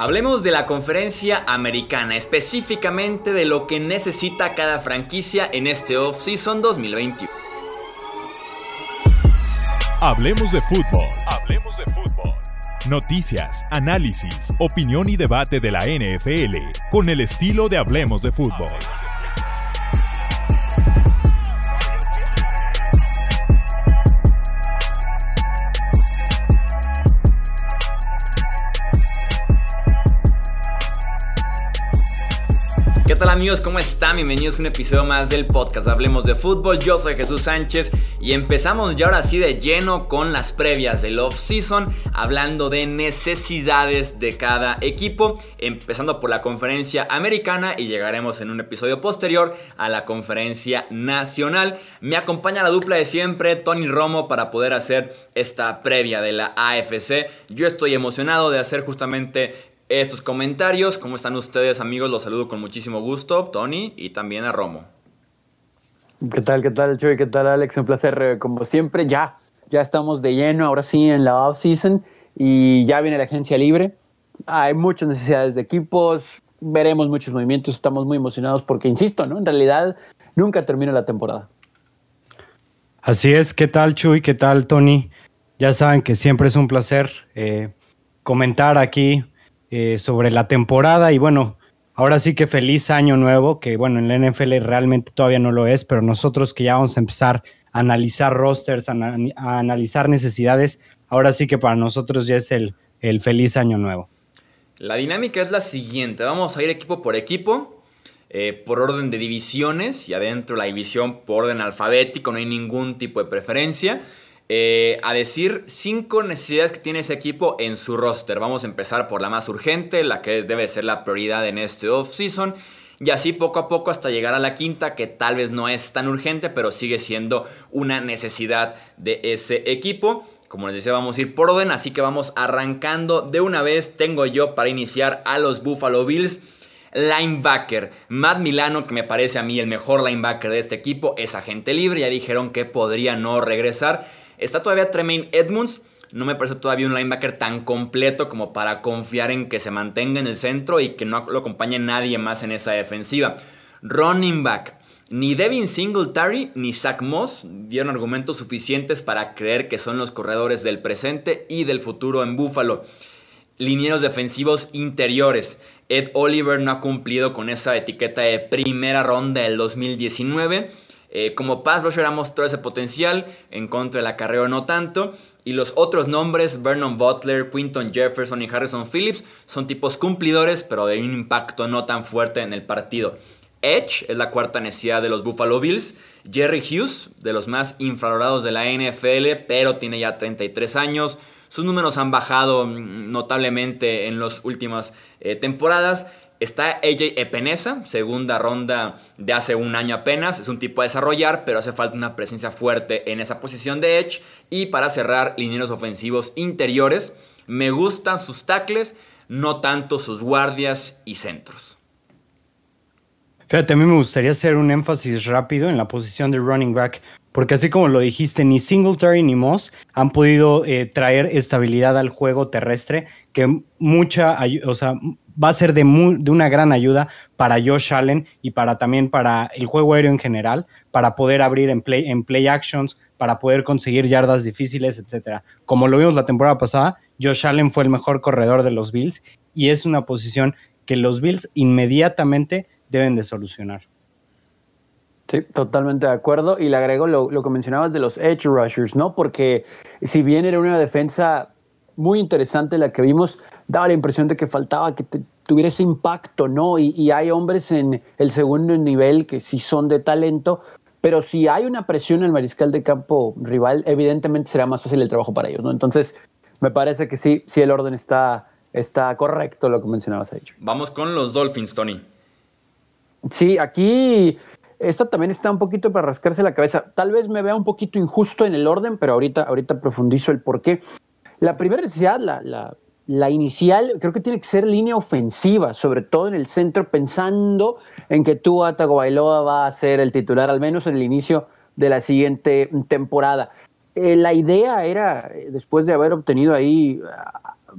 Hablemos de la conferencia americana, específicamente de lo que necesita cada franquicia en este off-season 2021. Hablemos de fútbol. Hablemos de fútbol. Noticias, análisis, opinión y debate de la NFL con el estilo de Hablemos de fútbol. Amigos? ¿Cómo están? Bienvenidos a un episodio más del podcast Hablemos de Fútbol. Yo soy Jesús Sánchez y empezamos ya ahora sí de lleno con las previas del off-season, hablando de necesidades de cada equipo, empezando por la conferencia americana y llegaremos en un episodio posterior a la conferencia nacional. Me acompaña la dupla de siempre, Tony Romo, para poder hacer esta previa de la AFC. Yo estoy emocionado de hacer justamente estos comentarios. ¿Cómo están ustedes, amigos? Los saludo con muchísimo gusto, Tony, y también a Romo. ¿Qué tal, qué tal, Chuy? ¿Qué tal, Alex? Un placer, eh, como siempre. Ya, ya estamos de lleno, ahora sí, en la off-season y ya viene la agencia libre. Hay muchas necesidades de equipos, veremos muchos movimientos, estamos muy emocionados porque, insisto, ¿no? En realidad, nunca termina la temporada. Así es, ¿qué tal, Chuy? ¿Qué tal, Tony? Ya saben que siempre es un placer eh, comentar aquí eh, sobre la temporada y bueno, ahora sí que feliz año nuevo, que bueno, en la NFL realmente todavía no lo es, pero nosotros que ya vamos a empezar a analizar rosters, a, analizar necesidades, ahora sí que para nosotros ya es el, el feliz año nuevo. La dinámica es la siguiente, vamos a ir equipo por equipo. Eh, por orden de divisiones y adentro la división por orden alfabético, no hay ningún tipo de preferencia. Eh, a decir cinco necesidades que tiene ese equipo en su roster. Vamos a empezar por la más urgente, la que debe ser la prioridad en este offseason. Y así poco a poco hasta llegar a la quinta, que tal vez no es tan urgente, pero sigue siendo una necesidad de ese equipo. Como les decía, vamos a ir por orden, así que vamos arrancando de una vez. Tengo yo para iniciar a los Buffalo Bills. Linebacker, Matt Milano, que me parece a mí el mejor linebacker de este equipo, es agente libre. Ya dijeron que podría no regresar. Está todavía Tremaine Edmonds. No me parece todavía un linebacker tan completo como para confiar en que se mantenga en el centro y que no lo acompañe nadie más en esa defensiva. Running back. Ni Devin Singletary ni Zach Moss dieron argumentos suficientes para creer que son los corredores del presente y del futuro en Buffalo. Linieros defensivos interiores. Ed Oliver no ha cumplido con esa etiqueta de primera ronda del 2019. Eh, como pass rusher ha mostrado ese potencial, en contra de la carrera no tanto. Y los otros nombres, Vernon Butler, Quinton Jefferson y Harrison Phillips, son tipos cumplidores, pero de un impacto no tan fuerte en el partido. Edge es la cuarta necesidad de los Buffalo Bills. Jerry Hughes, de los más infravalorados de la NFL, pero tiene ya 33 años. Sus números han bajado mm, notablemente en las últimas eh, temporadas. Está AJ Epenesa, segunda ronda de hace un año apenas. Es un tipo a desarrollar, pero hace falta una presencia fuerte en esa posición de edge. Y para cerrar, linieros ofensivos interiores. Me gustan sus tackles, no tanto sus guardias y centros. Fíjate, a mí me gustaría hacer un énfasis rápido en la posición de running back, porque así como lo dijiste, ni Singletary ni Moss han podido eh, traer estabilidad al juego terrestre, que mucha, o sea, va a ser de, una gran ayuda para Josh Allen y para también para el juego aéreo en general, para poder abrir en play, actions, para poder conseguir yardas difíciles, etc. Como lo vimos la temporada pasada, Josh Allen fue el mejor corredor de los Bills y es una posición que los Bills inmediatamente deben de solucionar. Sí, totalmente de acuerdo. Y le agrego lo, lo que mencionabas de los edge rushers, ¿no? Porque si bien era una defensa muy interesante la que vimos, daba la impresión de que faltaba que tuviera ese impacto, ¿no? Y, hay hombres en el segundo nivel que sí son de talento, pero si hay una presión en el mariscal de campo rival, evidentemente será más fácil el trabajo para ellos, ¿no? Entonces, me parece que sí, sí el orden está, está correcto, lo que mencionabas ahí. Vamos con los Dolphins, Tony. Sí, aquí esta también está un poquito para rascarse la cabeza. Tal vez me vea un poquito injusto en el orden, pero ahorita, ahorita profundizo el por qué. La primera necesidad, la, la, inicial, creo que tiene que ser línea ofensiva, sobre todo en el centro, pensando en que tú, Tagovailoa, va a ser el titular, al menos en el inicio de la siguiente temporada. Eh, la idea era, después de haber obtenido ahí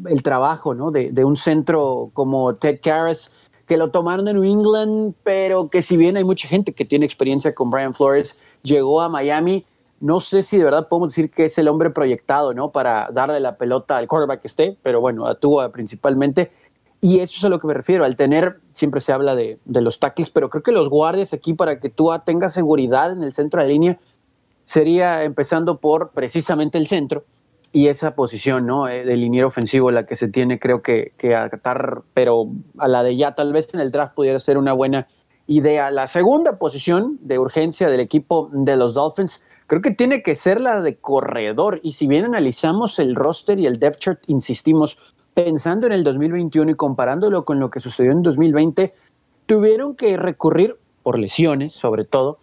el trabajo ¿no? de, de un centro como Ted Karras, que lo tomaron de New England, pero que si bien hay mucha gente que tiene experiencia con Brian Flores, llegó a Miami. No sé si de verdad podemos decir que es el hombre proyectado, ¿no? Para darle la pelota al quarterback que esté, pero bueno, a Tua principalmente. Y eso es a lo que me refiero, al tener, siempre se habla de, de los tackles, pero creo que los guardias aquí para que Tua tenga seguridad en el centro de línea sería empezando por precisamente el centro y esa posición ¿no? Eh, de liniero ofensivo la que se tiene creo que, que acatar, pero a la de ya tal vez en el draft pudiera ser una buena idea. La segunda posición de urgencia del equipo de los Dolphins creo que tiene que ser la de corredor y si bien analizamos el roster y el depth chart, insistimos, pensando en el 2021 y comparándolo con lo que sucedió en 2020, tuvieron que recurrir por lesiones sobre todo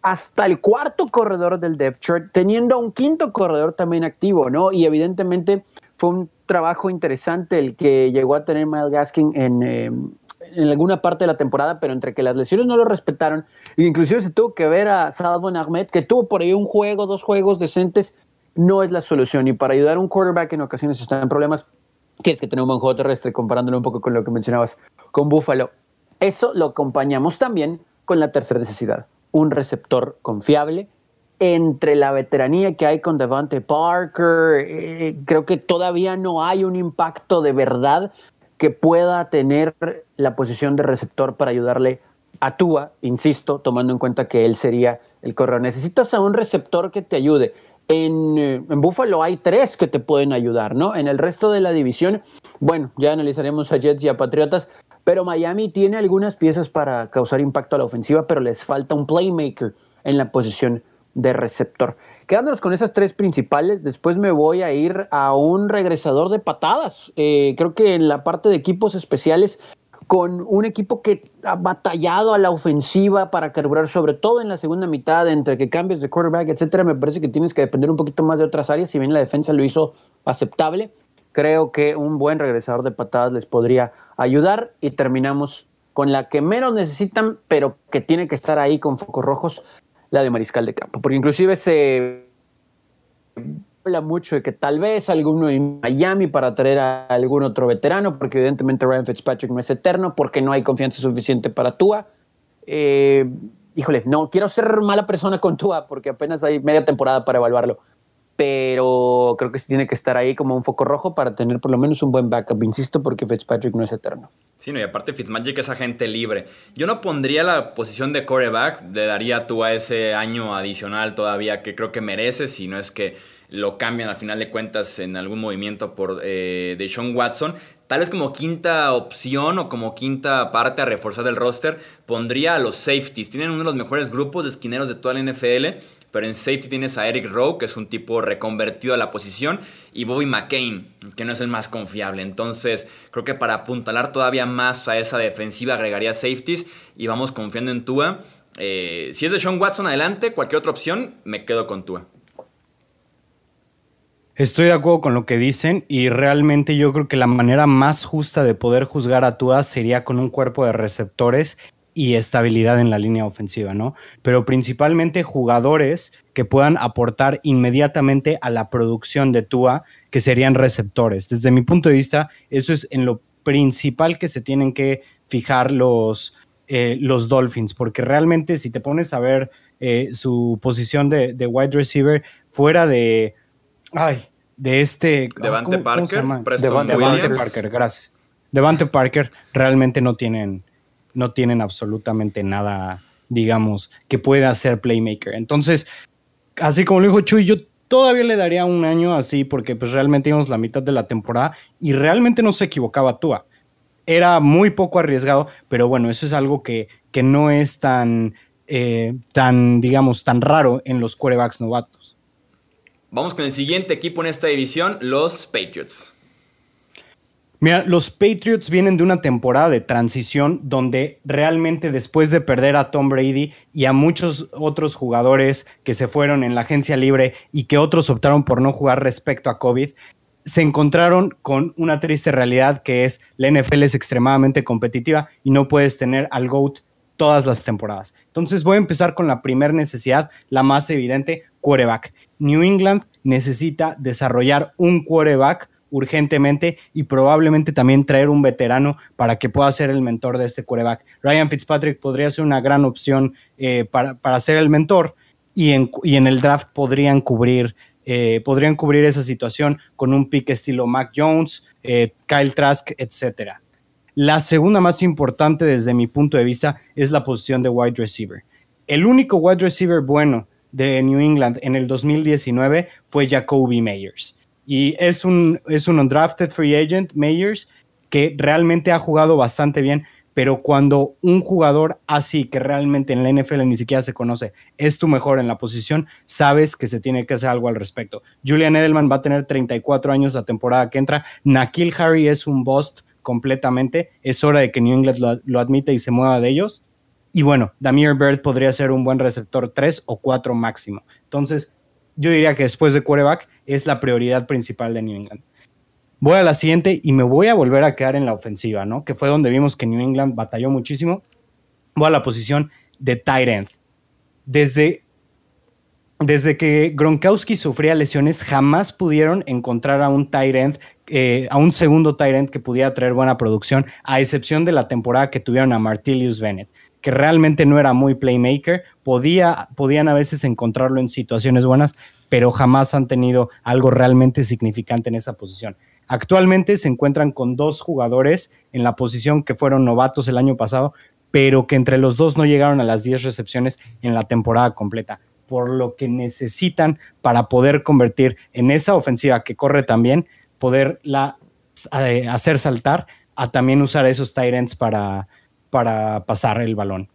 hasta el cuarto corredor del depth chart, teniendo un quinto corredor también activo, ¿no? Y evidentemente fue un trabajo interesante el que llegó a tener Miles Gaskin en, eh, en alguna parte de la temporada, pero entre que las lesiones no lo respetaron, inclusive se tuvo que ver a Salvon Ahmed, que tuvo por ahí un juego, dos juegos decentes, no es la solución. Y para ayudar a un quarterback en ocasiones está en problemas, tienes que tener un buen juego terrestre, comparándolo un poco con lo que mencionabas con Buffalo. Eso lo acompañamos también con la tercera necesidad, un receptor confiable. Entre la veteranía que hay con Devante Parker, eh, creo que todavía no hay un impacto de verdad que pueda tener la posición de receptor para ayudarle a Tua, insisto, tomando en cuenta que él sería el corredor. Necesitas a un receptor que te ayude. En, eh, en Buffalo hay tres que te pueden ayudar, ¿no? En el resto de la división, bueno, ya analizaremos a Jets y a Patriotas, pero Miami tiene algunas piezas para causar impacto a la ofensiva, pero les falta un playmaker en la posición de receptor. Quedándonos con esas tres principales, después me voy a ir a un regresador de patadas. Eh, creo que en la parte de equipos especiales, con un equipo que ha batallado a la ofensiva para carburar, sobre todo en la segunda mitad, entre que cambios de quarterback, etcétera, me parece que tienes que depender un poquito más de otras áreas. Si bien la defensa lo hizo aceptable, creo que un buen regresador de patadas les podría ayudar. Y terminamos con la que menos necesitan, pero que tiene que estar ahí con focos rojos, la de mariscal de campo. Porque inclusive se habla mucho de que tal vez alguno en Miami para traer a algún otro veterano, porque evidentemente Ryan Fitzpatrick no es eterno, porque no hay confianza suficiente para Tua. Eh, híjole, no quiero ser mala persona con Tua, porque apenas hay media temporada para evaluarlo pero creo que sí tiene que estar ahí como un foco rojo para tener por lo menos un buen backup, insisto, porque Fitzpatrick no es eterno. Sí, no, y aparte Fitzmagic es agente libre. Yo no pondría la posición de coreback, le daría tú a ese año adicional todavía que creo que merece, si no es que lo cambian al final de cuentas en algún movimiento por eh, de Sean Watson. Tal vez como quinta opción o como quinta parte a reforzar el roster, pondría a los safeties. Tienen uno de los mejores grupos de esquineros de toda la NFL pero en safety tienes a Eric Rowe, que es un tipo reconvertido a la posición, y Bobby McCain, que no es el más confiable. Entonces, creo que para apuntalar todavía más a esa defensiva agregaría safeties y vamos confiando en Tua. Eh, si es de Sean Watson adelante, cualquier otra opción, me quedo con Tua. Estoy de acuerdo con lo que dicen y realmente yo creo que la manera más justa de poder juzgar a Tua sería con un cuerpo de receptores y estabilidad en la línea ofensiva, ¿no? Pero principalmente jugadores que puedan aportar inmediatamente a la producción de Tua, que serían receptores. Desde mi punto de vista, eso es en lo principal que se tienen que fijar los, eh, los Dolphins, porque realmente si te pones a ver eh, su posición de, wide receiver fuera de, ay, de este... Devante Parker, Devante Parker, gracias. Devante Parker realmente no tienen no tienen absolutamente nada, digamos, que pueda hacer playmaker. Entonces, así como lo dijo Chuy, yo todavía le daría un año así porque pues realmente íbamos la mitad de la temporada y realmente no se equivocaba Tua. Era muy poco arriesgado, pero bueno, eso es algo que, que no es tan, eh, tan, digamos, tan raro en los quarterbacks novatos. Vamos con el siguiente equipo en esta división, los Patriots. Mira, los Patriots vienen de una temporada de transición donde realmente después de perder a Tom Brady y a muchos otros jugadores que se fueron en la agencia libre y que otros optaron por no jugar respecto a COVID, se encontraron con una triste realidad que es la NFL es extremadamente competitiva y no puedes tener al GOAT todas las temporadas. Entonces voy a empezar con la primera necesidad, la más evidente, quarterback. New England necesita desarrollar un quarterback urgentemente y probablemente también traer un veterano para que pueda ser el mentor de este quarterback. Ryan Fitzpatrick podría ser una gran opción eh, para, para, ser el mentor y en, y en el draft podrían cubrir, eh, podrían cubrir esa situación con un pick estilo Mac Jones, eh, Kyle Trask, etc. La segunda más importante desde mi punto de vista es la posición de wide receiver. El único wide receiver bueno de New England en el 2019 fue Jacoby Meyers. Y es un, es un undrafted free agent, Meyers, que realmente ha jugado bastante bien, pero cuando un jugador así, que realmente en la NFL ni siquiera se conoce, es tu mejor en la posición, sabes que se tiene que hacer algo al respecto. Julian Edelman va a tener 34 años la temporada que entra. Nakil Harry es un bust completamente. Es hora de que New England lo, lo admita y se mueva de ellos. Y bueno, Damir Bird podría ser un buen receptor 3 o 4 máximo. Entonces, yo diría que después de quarterback es la prioridad principal de New England. Voy a la siguiente y me voy a volver a quedar en la ofensiva, ¿no? Que fue donde vimos que New England batalló muchísimo. Voy a la posición de tight end. Desde, desde que Gronkowski sufría lesiones, jamás pudieron encontrar a un tight end, eh, a un segundo tight end que pudiera traer buena producción, a excepción de la temporada que tuvieron a Martilius Bennett que realmente no era muy playmaker, podía, podían a veces encontrarlo en situaciones buenas, pero jamás han tenido algo realmente significante en esa posición. Actualmente se encuentran con dos jugadores en la posición que fueron novatos el año pasado, pero que entre los dos no llegaron a las 10 recepciones en la temporada completa, por lo que necesitan para poder convertir en esa ofensiva que corre también, poderla eh, hacer saltar, a también usar esos tight para, para pasar el balón.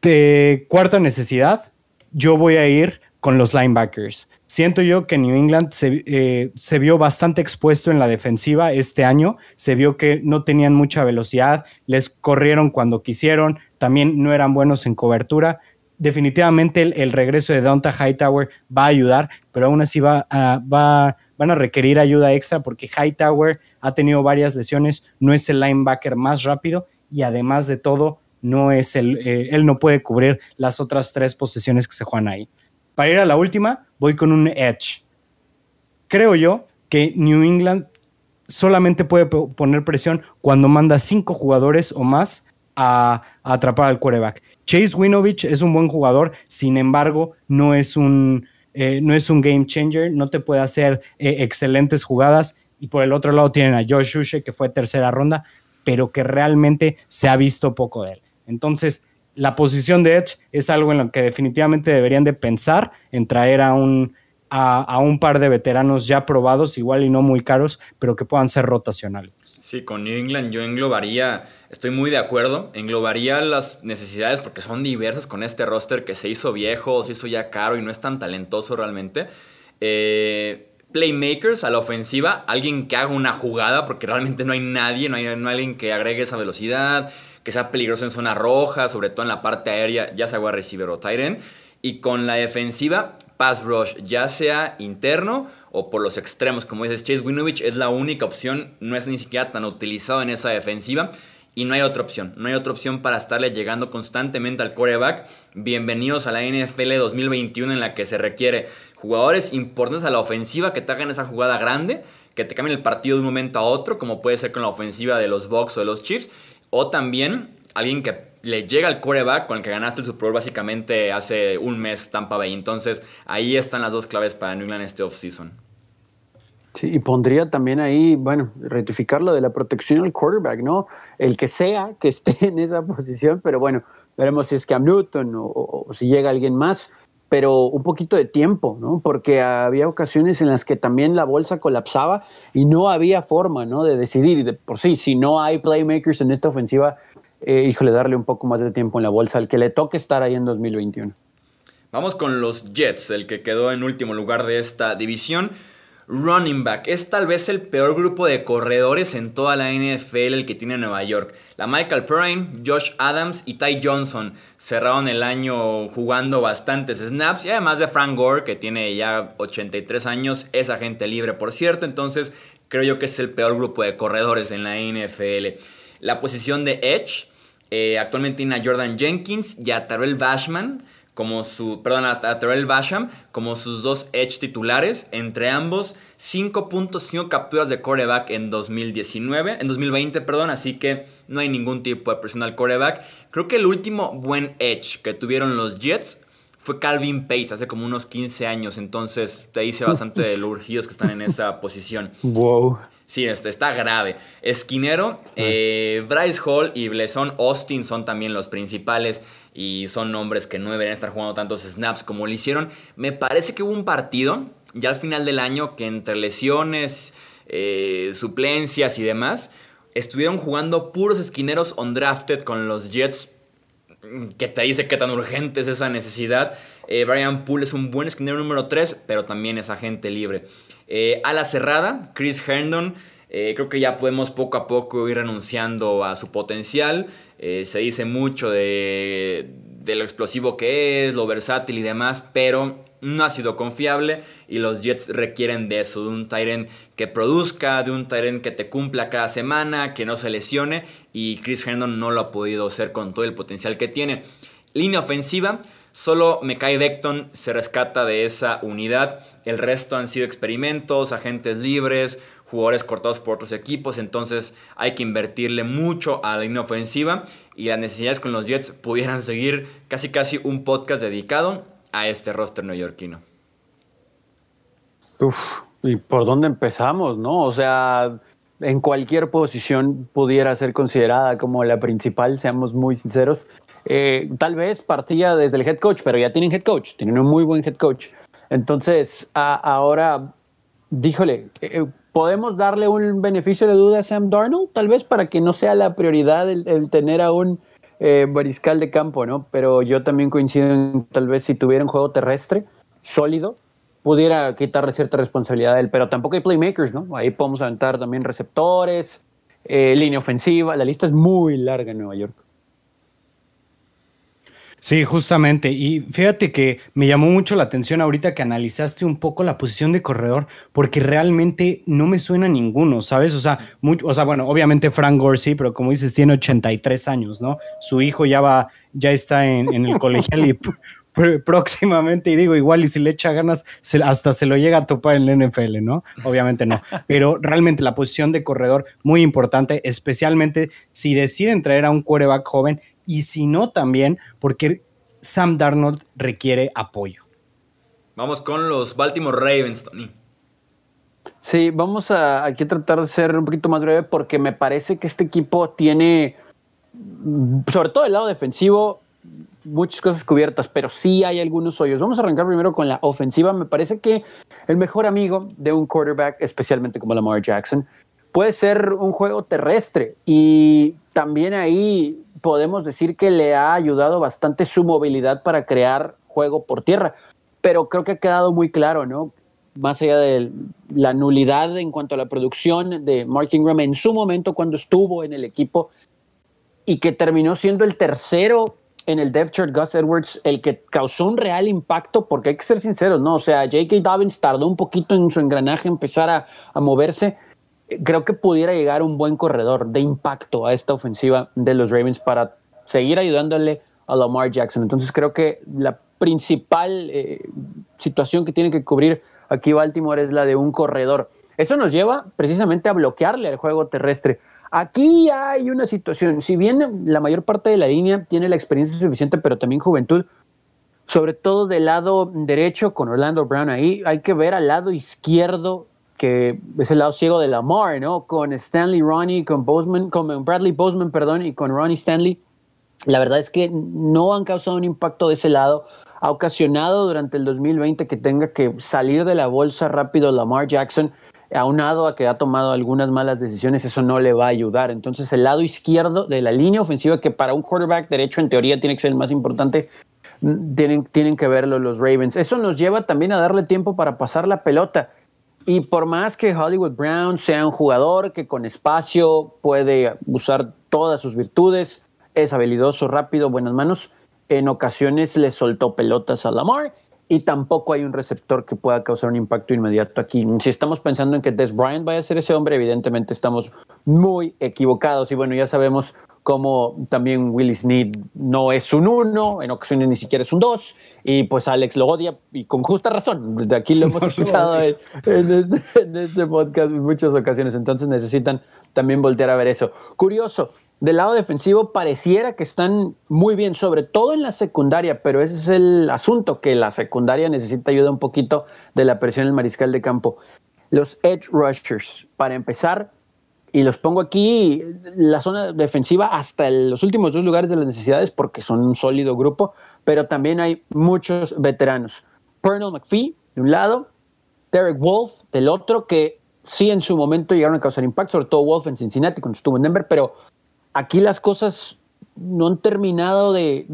De cuarta necesidad, yo voy a ir con los linebackers. Siento yo que New England eh, se, vio bastante expuesto en la defensiva este año. Se vio que no tenían mucha velocidad, les corrieron cuando quisieron, también no eran buenos en cobertura. Definitivamente el, regreso de Donta Hightower va a ayudar, pero aún así va va, van a requerir ayuda extra porque Hightower ha tenido varias lesiones, no es el linebacker más rápido y además de todo, no es eh, él no puede cubrir las otras tres posiciones que se juegan ahí. Para ir a la última, voy con un edge. Creo yo que New England solamente puede poner presión cuando manda cinco jugadores o más a, atrapar al quarterback. Chase Winovich es un buen jugador, sin embargo, no es un, eh, no es un game changer, no te puede hacer eh, excelentes jugadas. Y por el otro lado tienen a Josh Ushe, que fue tercera ronda, pero que realmente se ha visto poco de él. Entonces, la posición de Edge es algo en lo que definitivamente deberían de pensar en traer a un, a, un par de veteranos ya probados, igual y no muy caros, pero que puedan ser rotacionales. Sí, con New England yo englobaría, estoy muy de acuerdo, englobaría las necesidades porque son diversas con este roster que se hizo viejo, se hizo ya caro y no es tan talentoso realmente. Eh, playmakers a la ofensiva, alguien que haga una jugada, porque realmente no hay nadie, no hay, alguien que agregue esa velocidad, que sea peligroso en zona roja, sobre todo en la parte aérea, ya sea a receiver o tight Y con la defensiva, pass rush, ya sea interno o por los extremos, como dices, Chase Winovich es la única opción, no es ni siquiera tan utilizado en esa defensiva. Y no hay otra opción, no hay otra opción para estarle llegando constantemente al quarterback. Bienvenidos a la NFL 2021 en la que se requiere jugadores importantes a la ofensiva que te hagan esa jugada grande, que te cambien el partido de un momento a otro, como puede ser con la ofensiva de los Bucks o de los Chiefs, o también alguien que le llega al coreback con el que ganaste el Super Bowl básicamente hace un mes Tampa Bay. Entonces ahí están las dos claves para New England este offseason. Y pondría también ahí, bueno, rectificar lo de la protección al quarterback, ¿no? El que sea que esté en esa posición, pero bueno, veremos si es Cam Newton o si llega alguien más pero un poquito de tiempo, ¿no? Porque había ocasiones en las que también la bolsa colapsaba y no había forma, ¿no? De decidir. Y de por sí, si no hay playmakers en esta ofensiva, eh, híjole, darle un poco más de tiempo en la bolsa al que le toque estar ahí en 2021. Vamos con los Jets, el que quedó en último lugar de esta división running back. Es tal vez el peor grupo de corredores en toda la NFL el que tiene Nueva York. La Michael Perrine, Josh Adams y Ty Johnson cerraron el año jugando bastantes snaps y además de Frank Gore que tiene ya 83 años, es agente libre por cierto, entonces creo yo que es el peor grupo de corredores en la NFL. La posición de Edge, eh, actualmente tiene a Jordan Jenkins y a Terrell Bashman como su, perdón, a, Terrell Basham como sus dos edge titulares, entre ambos 5.5 capturas de coreback en 2019, en 2020, perdón, así que no hay ningún tipo de presión al coreback. Creo que el último buen edge que tuvieron los Jets fue Calvin Pace hace como unos 15 años, entonces te dice bastante de los urgidos que están en esa posición. Wow. Sí, esto está grave. Esquinero, eh, Bryce Hall y Bleson Austin son también los principales y son nombres que no deberían estar jugando tantos snaps como lo hicieron. Me parece que hubo un partido ya al final del año que entre lesiones, eh, suplencias y demás, estuvieron jugando puros esquineros undrafted con los Jets que te dice qué tan urgente es esa necesidad. Eh, Brian Poole es un buen esquinero número 3, pero también es agente libre. Eh, a la cerrada, Chris Herndon. Eh, creo que ya podemos poco a poco ir renunciando a su potencial. se dice mucho de, de, lo explosivo que es, lo versátil y demás, pero no ha sido confiable y los Jets requieren de eso, de un Tyrant que produzca, de un Tyrant que te cumpla cada semana, que no se lesione y Chris Herndon no lo ha podido hacer con todo el potencial que tiene. Línea ofensiva, Solo Mekai Beckton se rescata de esa unidad. El resto han sido experimentos, agentes libres, jugadores cortados por otros equipos. Entonces hay que invertirle mucho a la línea ofensiva. Y las necesidades con los Jets pudieran seguir casi casi un podcast dedicado a este roster neoyorquino. Uf, ¿y por dónde empezamos, no? O sea, en cualquier posición pudiera ser considerada como la principal, seamos muy sinceros. Eh, tal vez partía desde el head coach, pero ya tienen head coach, tienen un muy buen head coach. Entonces, ahora, díjole, eh, ¿podemos darle un beneficio de duda a Sam Darnold? Tal vez para que no sea la prioridad el, tener a un eh, mariscal de campo, ¿no? Pero yo también coincido en tal vez si tuviera un juego terrestre sólido, pudiera quitarle cierta responsabilidad a él, pero tampoco hay playmakers, ¿no? Ahí podemos aventar también receptores, línea ofensiva, la lista es muy larga en Nueva York. Sí, justamente. Y fíjate que me llamó mucho la atención ahorita que analizaste un poco la posición de corredor, porque realmente no me suena ninguno, ¿sabes? O sea, o sea, bueno, obviamente Frank Gore sí, pero como dices, tiene 83 años, ¿no? Su hijo ya va, ya está en, el colegial y próximamente, y digo, igual, y si le echa ganas, hasta se lo llega a topar en la NFL, ¿no? Obviamente no. Pero realmente la posición de corredor, muy importante, especialmente si deciden traer a un quarterback joven y si no también porque Sam Darnold requiere apoyo. Vamos con los Baltimore Ravens, Tony. Sí, vamos a aquí a tratar de ser un poquito más breve porque me parece que este equipo tiene, sobre todo el lado defensivo, muchas cosas cubiertas, pero sí hay algunos hoyos. Vamos a arrancar primero con la ofensiva. Me parece que el mejor amigo de un quarterback, especialmente como Lamar Jackson, puede ser un juego terrestre y también ahí podemos decir que le ha ayudado bastante su movilidad para crear juego por tierra. Pero creo que ha quedado muy claro, ¿no? Más allá de la nulidad en cuanto a la producción de Mark Ingram en su momento cuando estuvo en el equipo y que terminó siendo el tercero en el depth chart, Gus Edwards, el que causó un real impacto, porque hay que ser sinceros, ¿no? O sea, J.K. Dobbins tardó un poquito en su engranaje empezar a, a moverse, creo que pudiera llegar un buen corredor de impacto a esta ofensiva de los Ravens para seguir ayudándole a Lamar Jackson. Entonces creo que la principal eh, situación que tiene que cubrir aquí Baltimore es la de un corredor. Eso nos lleva precisamente a bloquearle al juego terrestre. Aquí hay una situación, si bien la mayor parte de la línea tiene la experiencia suficiente, pero también juventud, sobre todo del lado derecho con Orlando Brown ahí, hay que ver al lado izquierdo que es el lado ciego de Lamar, ¿no? Con Stanley Ronnie, con Bozeman, con Bradley Bozeman, perdón, y con Ronnie Stanley. La verdad es que no han causado un impacto de ese lado. Ha ocasionado durante el 2020 que tenga que salir de la bolsa rápido Lamar Jackson, aunado a que ha tomado algunas malas decisiones, eso no le va a ayudar. Entonces, el lado izquierdo de la línea ofensiva, que para un quarterback derecho en teoría tiene que ser el más importante, mm, tienen, tienen que verlo los Ravens. Eso nos lleva también a darle tiempo para pasar la pelota. Y por más que Hollywood Brown sea un jugador que con espacio puede usar todas sus virtudes, es habilidoso, rápido, buenas manos, en ocasiones le soltó pelotas a Lamar y tampoco hay un receptor que pueda causar un impacto inmediato aquí. Si estamos pensando en que Des Bryant vaya a ser ese hombre, evidentemente estamos muy equivocados y bueno, ya sabemos como también Willie Sneed no es un uno, en ocasiones ni siquiera es un dos, y pues Alex lo odia, y con justa razón. De aquí lo hemos escuchado en, este, en, este, podcast en muchas ocasiones, entonces necesitan también voltear a ver eso. Curioso, del lado defensivo pareciera que están muy bien, sobre todo en la secundaria, pero ese es el asunto, que la secundaria necesita ayuda un poquito de la presión del mariscal de campo. Los edge rushers, para empezar, y los pongo aquí, la zona defensiva hasta los últimos dos lugares de las necesidades porque son un sólido grupo, pero también hay muchos veteranos. Pernell McPhee, de un lado, Derek Wolf, del otro, que sí en su momento llegaron a causar impacto, sobre todo Wolf en Cincinnati cuando estuvo en Denver, pero aquí las cosas no han terminado de,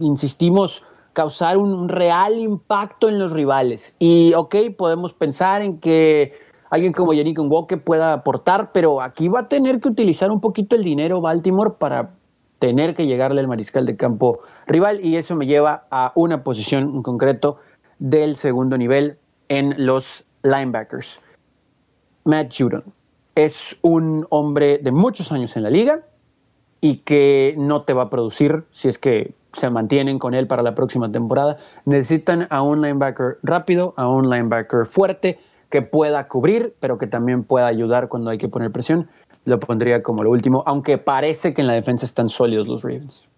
insistimos, causar un real impacto en los rivales. Y ok, podemos pensar en que alguien como Yannick Walker pueda aportar, pero aquí va a tener que utilizar un poquito el dinero Baltimore para tener que llegarle al mariscal de campo rival y eso me lleva a una posición en concreto del segundo nivel en los linebackers. Matt Judon es un hombre de muchos años en la liga y que no te va a producir si es que se mantienen con él para la próxima temporada. Necesitan a un linebacker rápido, a un linebacker fuerte, que pueda cubrir, pero que también pueda ayudar cuando hay que poner presión. Lo pondría como lo último, aunque parece que en la defensa están sólidos los Ravens.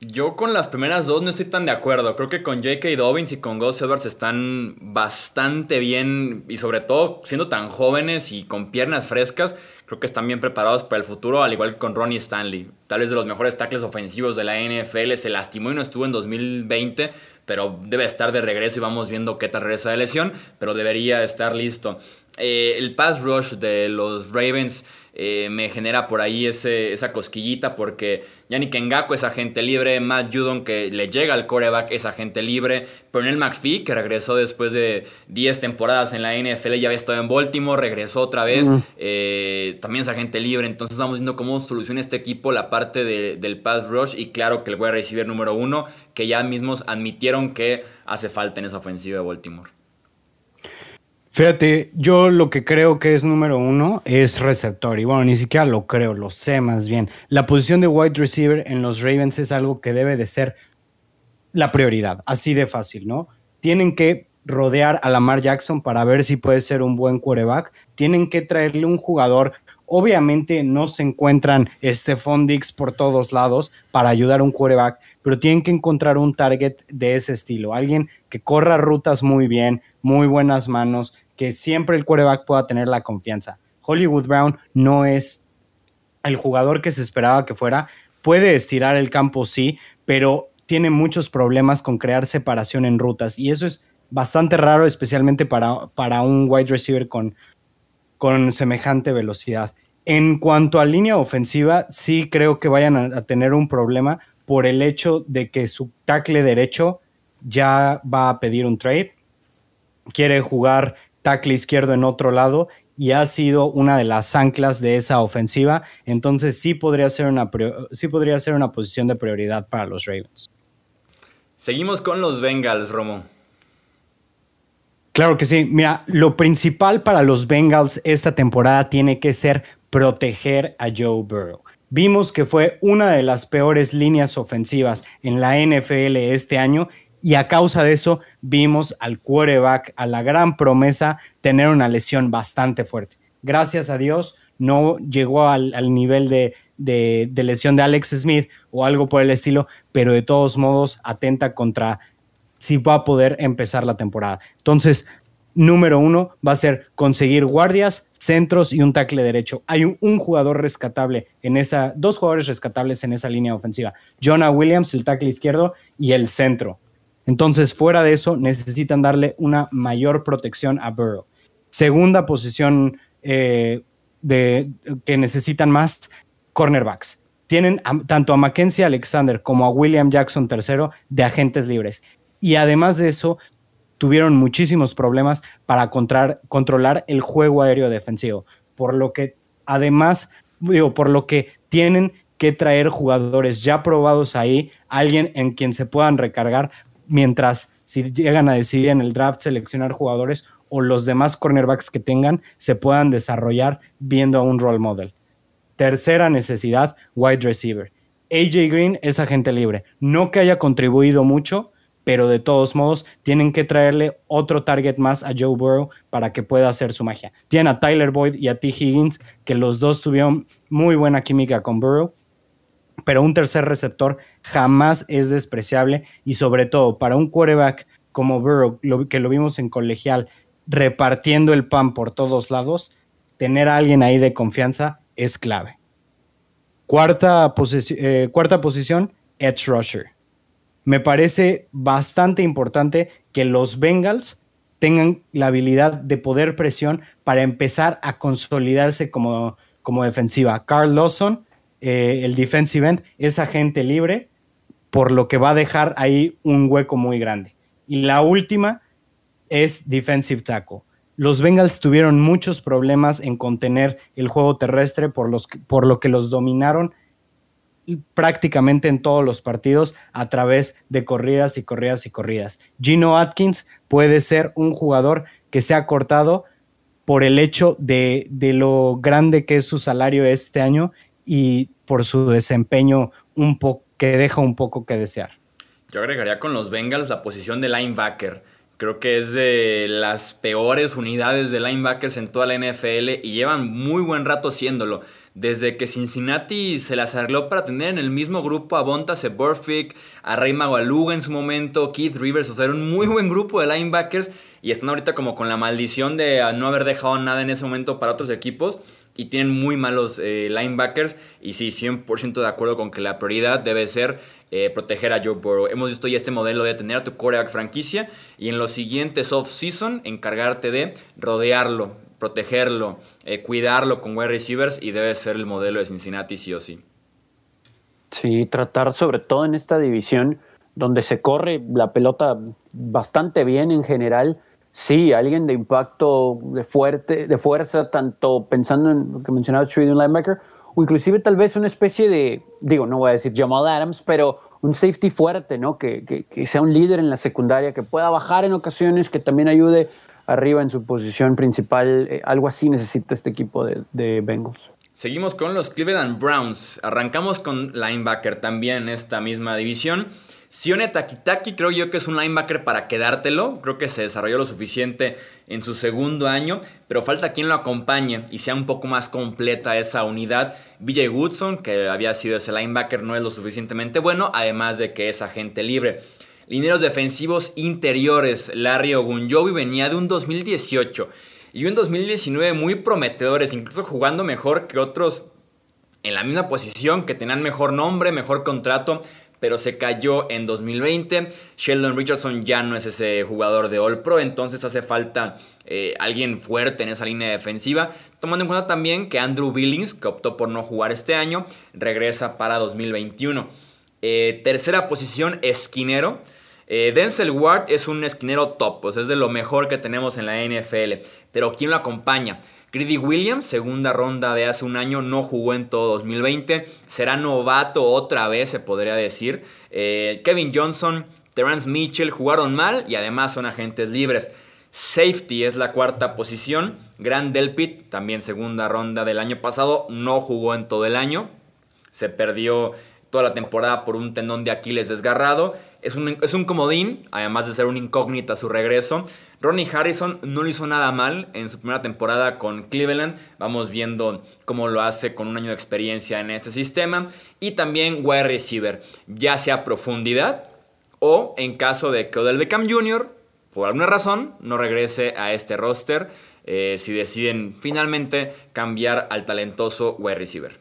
Yo con las primeras dos no estoy tan de acuerdo. Creo que con J.K. Dobbins y con Gus Edwards están bastante bien y sobre todo siendo tan jóvenes y con piernas frescas, creo que están bien preparados para el futuro, al igual que con Ronnie Stanley. Tal vez de los mejores tackles ofensivos de la NFL, se lastimó y no estuvo en 2020 pero debe estar de regreso y vamos viendo qué tal regresa de lesión, pero debería estar listo. Eh, el pass rush de los Ravens eh, me genera por ahí ese, esa cosquillita porque Yannick Ngako es agente libre, Matt Judon que le llega al coreback es agente libre, Pernell McPhee que regresó después de 10 temporadas en la NFL, ya había estado en Baltimore, regresó otra vez, eh, también es agente libre, entonces vamos viendo cómo soluciona este equipo la parte del pass rush y claro que el voy a recibir número uno que ya mismos admitieron que hace falta en esa ofensiva de Baltimore. Fíjate, yo lo que creo que es número uno es receptor. Y bueno, ni siquiera lo creo, lo sé más bien. La posición de wide receiver en los Ravens es algo que debe de ser la prioridad, así de fácil, ¿no? Tienen que rodear a Lamar Jackson para ver si puede ser un buen quarterback. Tienen que traerle un jugador Obviamente no se encuentran este Fondix por todos lados para ayudar a un quarterback, pero tienen que encontrar un target de ese estilo, alguien que corra rutas muy bien, muy buenas manos, que siempre el quarterback pueda tener la confianza. Hollywood Brown no es el jugador que se esperaba que fuera, puede estirar el campo sí, pero tiene muchos problemas con crear separación en rutas y eso es bastante raro, especialmente para, para un wide receiver con, con semejante velocidad. En cuanto a línea ofensiva, sí creo que vayan a, tener un problema por el hecho de que su tackle derecho ya va a pedir un trade. Quiere jugar tackle izquierdo en otro lado y ha sido una de las anclas de esa ofensiva. Entonces sí podría ser una, sí podría ser una posición de prioridad para los Ravens. Seguimos con los Bengals, Romo. Claro que sí. Mira, lo principal para los Bengals esta temporada tiene que ser proteger a Joe Burrow. Vimos que fue una de las peores líneas ofensivas en la NFL este año y a causa de eso vimos al quarterback, a la gran promesa, tener una lesión bastante fuerte. Gracias a Dios no llegó al, nivel de, de, lesión de Alex Smith o algo por el estilo, pero de todos modos atenta contra si va a poder empezar la temporada. Entonces, número uno va a ser conseguir guardias, centros y un tackle derecho. Hay un, jugador rescatable en esa, dos jugadores rescatables en esa línea ofensiva. Jonah Williams, el tackle izquierdo, y el centro. Entonces, fuera de eso, necesitan darle una mayor protección a Burrow. Segunda posición eh, de, que necesitan más, cornerbacks. Tienen tanto a Mackenzie Alexander como a William Jackson III de agentes libres y además de eso tuvieron muchísimos problemas para controlar el juego aéreo defensivo, por lo que además, digo, por lo que tienen que traer jugadores ya probados ahí, alguien en quien se puedan recargar, mientras si llegan a decidir en el draft seleccionar jugadores o los demás cornerbacks que tengan se puedan desarrollar viendo a un role model. Tercera necesidad, wide receiver. AJ Green es agente libre. No que haya contribuido mucho, pero de todos modos tienen que traerle otro target más a Joe Burrow para que pueda hacer su magia. Tienen a Tyler Boyd y a T. Higgins, que los dos tuvieron muy buena química con Burrow, pero un tercer receptor jamás es despreciable y sobre todo para un quarterback como Burrow, que lo vimos en colegial, repartiendo el pan por todos lados, tener a alguien ahí de confianza es clave. Cuarta, eh, cuarta posición, Edge Rusher. Me parece bastante importante que los Bengals tengan la habilidad de poder presión para empezar a consolidarse como, como defensiva. Carl Lawson, eh, el defensive end, es agente libre, por lo que va a dejar ahí un hueco muy grande. Y la última es defensive tackle. Los Bengals tuvieron muchos problemas en contener el juego terrestre por, los, por lo que los dominaron prácticamente en todos los partidos a través de corridas y corridas y corridas. Gino Atkins puede ser un jugador que se ha cortado por el hecho de, de lo grande que es su salario este año y por su desempeño un que deja un poco que desear. Yo agregaría con los Bengals la posición de linebacker. Creo que es de las peores unidades de linebackers en toda la NFL y llevan muy buen rato haciéndolo. Desde que Cincinnati se las arregló para tener en el mismo grupo a Bonta Seborfik, a Rey Magualuga en su momento, Keith Rivers, o sea, era un muy buen grupo de linebackers y están ahorita como con la maldición de no haber dejado nada en ese momento para otros equipos y tienen muy malos eh, linebackers. Y sí, 100% de acuerdo con que la prioridad debe ser eh, proteger a Joe Burrow. Hemos visto ya este modelo de tener a tu coreback franquicia y en los siguientes off-season encargarte de rodearlo, protegerlo, eh, cuidarlo con wide receivers y debe ser el modelo de Cincinnati sí o sí. Sí, tratar sobre todo en esta división donde se corre la pelota bastante bien en general Sí, alguien de impacto, de fuerte, de fuerza, tanto pensando en lo que mencionaba Chuy linebacker, o inclusive tal vez una especie de, digo, no voy a decir Jamal Adams, pero un safety fuerte, ¿no? Que, que, sea un líder en la secundaria, que pueda bajar en ocasiones, que también ayude arriba en su posición principal. Eh, algo así necesita este equipo de, de Bengals. Seguimos con los Cleveland Browns. Arrancamos con linebacker también en esta misma división. Sione Takitaki creo yo que es un linebacker para quedártelo. Creo que se desarrolló lo suficiente en su segundo año, pero falta quien lo acompañe y sea un poco más completa esa unidad. BJ Woodson, que había sido ese linebacker, no es lo suficientemente bueno, además de que es agente libre. Lineros defensivos interiores, Larry Ogunjobi venía de un 2018 y un 2019 muy prometedores, incluso jugando mejor que otros en la misma posición, que tenían mejor nombre, mejor contrato pero se cayó en 2020. Sheldon Richardson ya no es ese jugador de All Pro, entonces hace falta eh, alguien fuerte en esa línea defensiva. Tomando en cuenta también que Andrew Billings, que optó por no jugar este año, regresa para 2021. Eh, tercera posición, esquinero. Eh, Denzel Ward es un esquinero top, pues es de lo mejor que tenemos en la NFL. Pero ¿quién lo acompaña? Greedy Williams, segunda ronda de hace un año, no jugó en todo 2020. Será novato otra vez, se podría decir. Eh, Kevin Johnson, Terrence Mitchell jugaron mal y además son agentes libres. Safety es la cuarta posición. Grand Delpit, también segunda ronda del año pasado, no jugó en todo el año. Se perdió toda la temporada por un tendón de Aquiles desgarrado. Es un, es un comodín, además de ser un incógnita su regreso. Ronnie Harrison no lo hizo nada mal en su primera temporada con Cleveland. Vamos viendo cómo lo hace con un año de experiencia en este sistema. Y también wide receiver, ya sea profundidad o en caso de que Odell Beckham Jr., por alguna razón, no regrese a este roster. Eh, si deciden finalmente cambiar al talentoso wide receiver.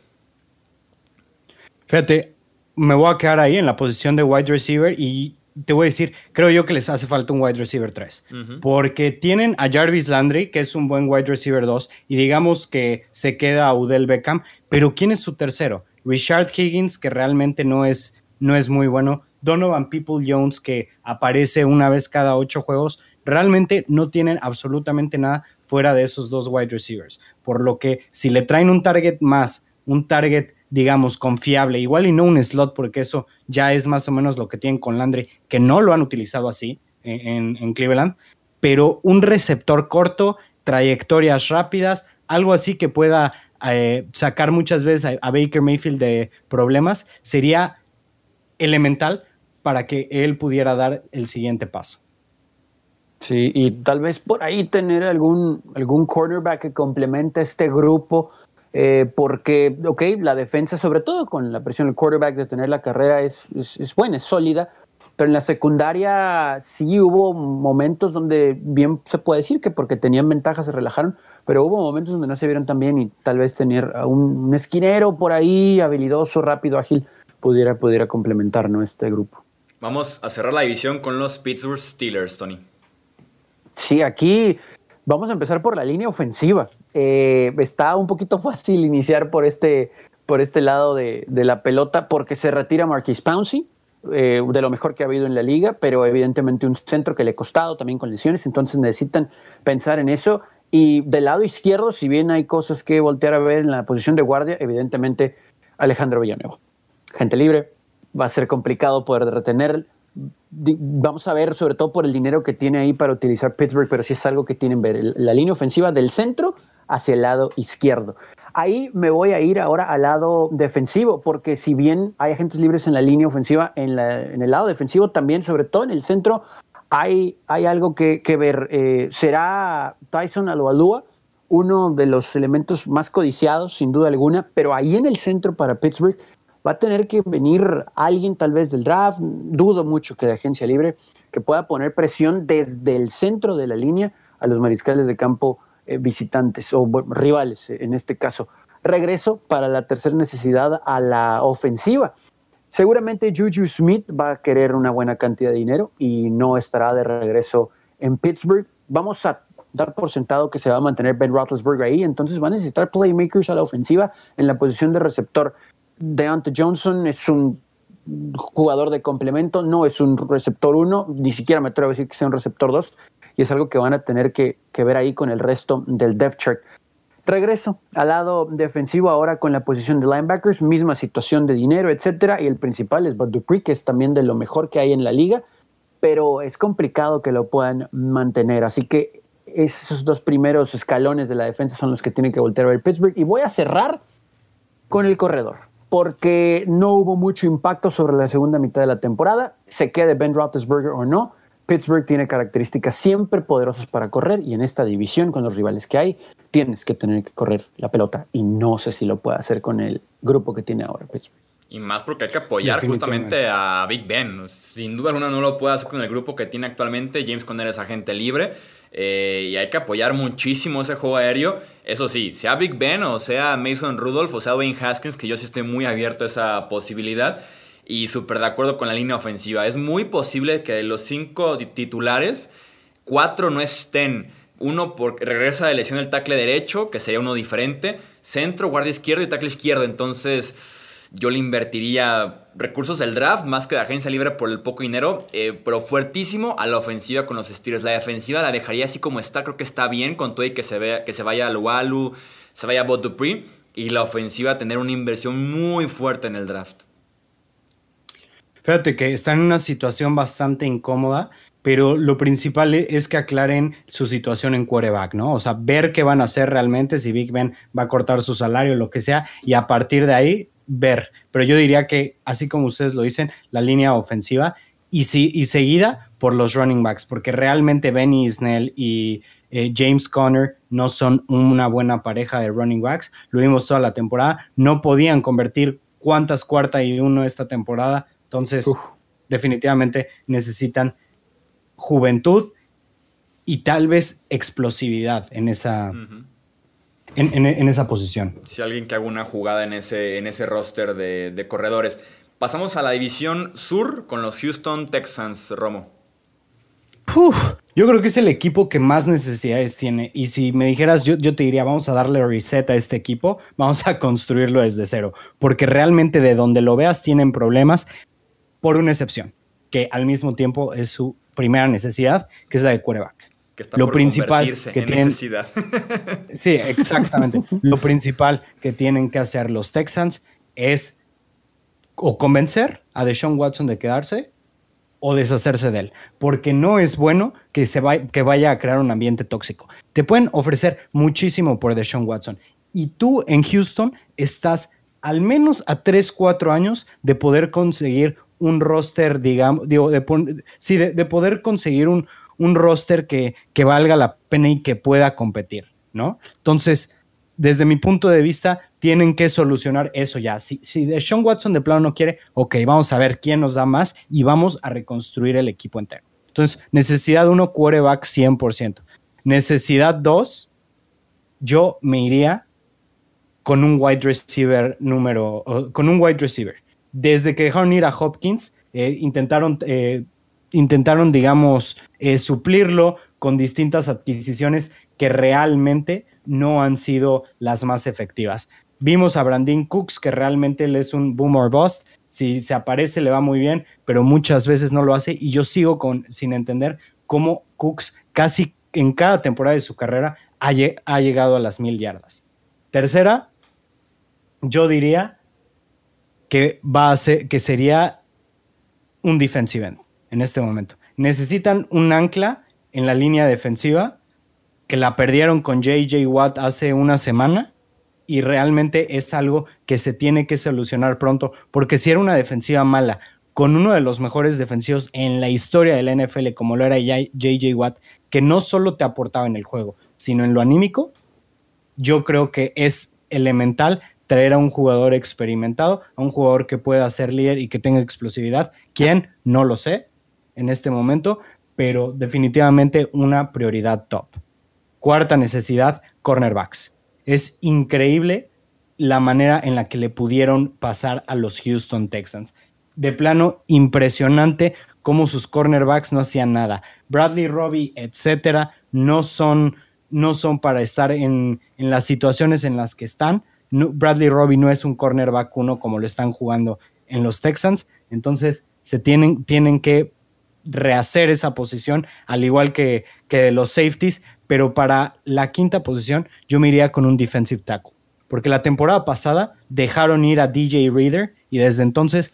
Fíjate, me voy a quedar ahí en la posición de wide receiver y te voy a decir, creo yo que les hace falta un wide receiver 3, porque tienen a Jarvis Landry, que es un buen wide receiver 2, y digamos que se queda a Udell Beckham, pero ¿quién es su tercero? Richard Higgins, que realmente no es, no es muy bueno, Donovan People Jones, que aparece una vez cada ocho juegos, realmente no tienen absolutamente nada fuera de esos dos wide receivers, por lo que si le traen un target más, un target digamos, confiable, igual y no un slot, porque eso ya es más o menos lo que tienen con Landry, que no lo han utilizado así en, Cleveland, pero un receptor corto, trayectorias rápidas, algo así que pueda eh, sacar muchas veces a, Baker Mayfield de problemas, sería elemental para que él pudiera dar el siguiente paso. Sí, y tal vez por ahí tener algún, algún quarterback que complemente este grupo, eh, porque, ok, la defensa, sobre todo con la presión del quarterback de tener la carrera, es, es buena, es sólida, pero en la secundaria sí hubo momentos donde bien se puede decir que porque tenían ventajas se relajaron, pero hubo momentos donde no se vieron tan bien y tal vez tener un, un esquinero por ahí, habilidoso, rápido, ágil, pudiera, pudiera complementar ¿no? este grupo. Vamos a cerrar la división con los Pittsburgh Steelers, Tony. Sí, aquí vamos a empezar por la línea ofensiva. Eh, está un poquito fácil iniciar por este, por este lado de, de la pelota porque se retira Marquis Pouncey eh, de lo mejor que ha habido en la liga, pero evidentemente un centro que le ha costado también con lesiones, entonces necesitan pensar en eso. Y del lado izquierdo, si bien hay cosas que voltear a ver en la posición de guardia, evidentemente Alejandro Villanueva. Gente libre, va a ser complicado poder retener. Vamos a ver, sobre todo por el dinero que tiene ahí para utilizar Pittsburgh, pero sí es algo que tienen ver. La línea ofensiva del centro hacia el lado izquierdo. Ahí me voy a ir ahora al lado defensivo, porque si bien hay agentes libres en la línea ofensiva, en, el lado defensivo también, sobre todo en el centro, hay, algo que, ver. Eh, ¿Será Tyson Aloalua uno de los elementos más codiciados, sin duda alguna? Pero ahí en el centro para Pittsburgh va a tener que venir alguien tal vez del draft, dudo mucho que de agencia libre, que pueda poner presión desde el centro de la línea a los mariscales de campo visitantes o rivales eh, en este caso. Regreso para la tercera necesidad a la ofensiva. Seguramente Juju Smith va a querer una buena cantidad de dinero y no estará de regreso en Pittsburgh. Vamos a dar por sentado que se va a mantener Ben Roethlisberger ahí, entonces va a necesitar playmakers a la ofensiva en la posición de receptor. Deontay Johnson es un jugador de complemento, no es un receptor 1, ni siquiera me atrevo a decir que sea un receptor 2, y es algo que van a tener que, ver ahí con el resto del depth chart. Regreso al lado defensivo ahora con la posición de linebackers, misma situación de dinero, etcétera, y el principal es Bud Dupree, que es también de lo mejor que hay en la liga, pero es complicado que lo puedan mantener, así que esos dos primeros escalones de la defensa son los que tiene que voltear a ver Pittsburgh, y voy a cerrar con el corredor, porque no hubo mucho impacto sobre la segunda mitad de la temporada, se quede Ben Roethlisberger o no, Pittsburgh tiene características siempre poderosas para correr y en esta división con los rivales que hay tienes que tener que correr la pelota y no sé si lo puede hacer con el grupo que tiene ahora Pittsburgh. Y más porque hay que apoyar justamente a Big Ben. Sin duda alguna no lo puede hacer con el grupo que tiene actualmente. James Conner es agente libre. Eh, y hay que apoyar muchísimo ese juego aéreo. Eso sí, sea Big Ben o sea Mason Rudolph o sea Wayne Haskins, que yo sí estoy muy abierto a esa posibilidad y súper de acuerdo con la línea ofensiva. Es muy posible que de los cinco titulares, cuatro no estén. Uno por, regresa de lesión el tackle derecho, que sería uno diferente. Centro, guardia izquierdo y tackle izquierdo. Entonces yo le invertiría recursos del draft más que de agencia libre por el poco dinero, eh, pero fuertísimo a la ofensiva con los Steelers. La defensiva la dejaría así como está, creo que está bien con todo y que se, vea, que se vaya al Walu, se vaya a Bot Dupree, y la ofensiva tener una inversión muy fuerte en el draft. Fíjate que están en una situación bastante incómoda, pero lo principal e, es que aclaren su situación en quarterback, ¿no? O sea, ver qué van a hacer realmente, si Big Ben va a cortar su salario, lo que sea, y a partir de ahí ver. Pero yo diría que, así como ustedes lo dicen, la línea ofensiva y, sí, y seguida por los running backs, porque realmente Benny Snell y eh, James Conner no son una buena pareja de running backs. Lo vimos toda la temporada. No podían convertir cuántas cuarta y uno esta temporada entonces, definitivamente necesitan juventud y tal vez explosividad en esa, en, esa posición. Si alguien que haga una jugada en ese, en ese roster de, corredores. Pasamos a la división sur con los Houston Texans, Romo. yo creo que es el equipo que más necesidades tiene. Y si me dijeras, yo, yo te diría, vamos a darle reset a este equipo, vamos a construirlo desde cero. Porque realmente de donde lo veas tienen problemas por una excepción, que al mismo tiempo es su primera necesidad, que es la de quarterback. Que está Lo principal que tienen necesidad. Sí, exactamente. Lo principal que tienen que hacer los Texans es o convencer a Deshaun Watson de quedarse o deshacerse de él, porque no es bueno que, se que vaya a crear un ambiente tóxico. Te pueden ofrecer muchísimo por Deshaun Watson y tú en Houston estás al menos a 3, 4 años de poder conseguir un roster, digamos, digo, de, sí, de, poder conseguir un, un roster que, que valga la pena y que pueda competir, ¿no? Entonces, desde mi punto de vista, tienen que solucionar eso ya. Si, si Sean Watson de plano no quiere, ok, vamos a ver quién nos da más y vamos a reconstruir el equipo entero. Entonces, necesidad uno, quarterback 100%. Necesidad dos, yo me iría con un wide receiver número, con un wide receiver. Desde que dejaron ir a Hopkins, eh, intentaron, eh, intentaron, digamos, eh, suplirlo con distintas adquisiciones que realmente no han sido las más efectivas. Vimos a Brandon Cooks, que realmente él es un boomer bust. Si se aparece, le va muy bien, pero muchas veces no lo hace. Y yo sigo con, sin entender cómo Cooks casi en cada temporada de su carrera ha llegado a las mil yardas. Tercera, yo diría que va a ser, que sería un defensive end en este momento. Necesitan un ancla en la línea defensiva que la perdieron con JJ Watt hace una semana y realmente es algo que se tiene que solucionar pronto, porque si era una defensiva mala, con uno de los mejores defensivos en la historia de la NFL, como lo era JJ Watt, que no solo te aportaba en el juego, sino en lo anímico, yo creo que es elemental traer a un jugador experimentado, a un jugador que pueda ser líder y que tenga explosividad. ¿Quién? No lo sé en este momento, pero definitivamente una prioridad top. Cuarta necesidad, cornerbacks. Es increíble la manera en la que le pudieron pasar a los Houston Texans. De plano, impresionante cómo sus cornerbacks no hacían nada. Bradley Robbie, etcétera, no son, no son para estar en, las situaciones en las que están. Bradley Robbie no es un cornerback uno como lo están jugando en los Texans. Entonces, se tienen, tienen que rehacer esa posición, al igual que, que los safeties, pero para la quinta posición yo me iría con un defensive tackle, porque la temporada pasada dejaron ir a DJ Reader y desde entonces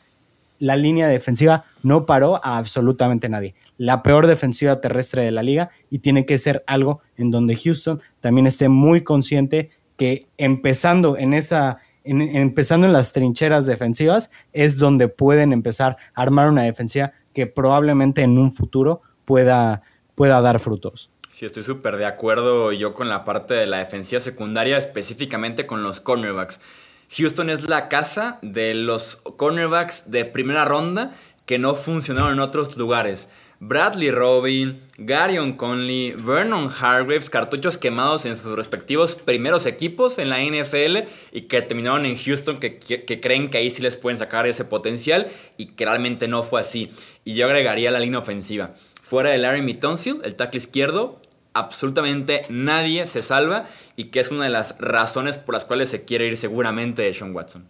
la línea defensiva no paró a absolutamente nadie. La peor defensiva terrestre de la liga y tiene que ser algo en donde Houston también esté muy consciente que empezando en esa empezando en las trincheras defensivas es donde pueden empezar a armar una defensiva que probablemente en un futuro pueda, pueda dar frutos. Sí, estoy súper de acuerdo yo con la parte de la defensiva secundaria, específicamente con los cornerbacks. Houston es la casa de los cornerbacks de primera ronda que no funcionaron en otros lugares. Bradley Robin, Garion Conley, Vernon Hargreaves, cartuchos quemados en sus respectivos primeros equipos en la NFL y que terminaron en Houston, que, creen que ahí sí les pueden sacar ese potencial y que realmente no fue así. Y yo agregaría la línea ofensiva. Fuera de Larry Mitonsil, el tackle izquierdo, absolutamente nadie se salva y que es una de las razones por las cuales se quiere ir seguramente de Sean Watson.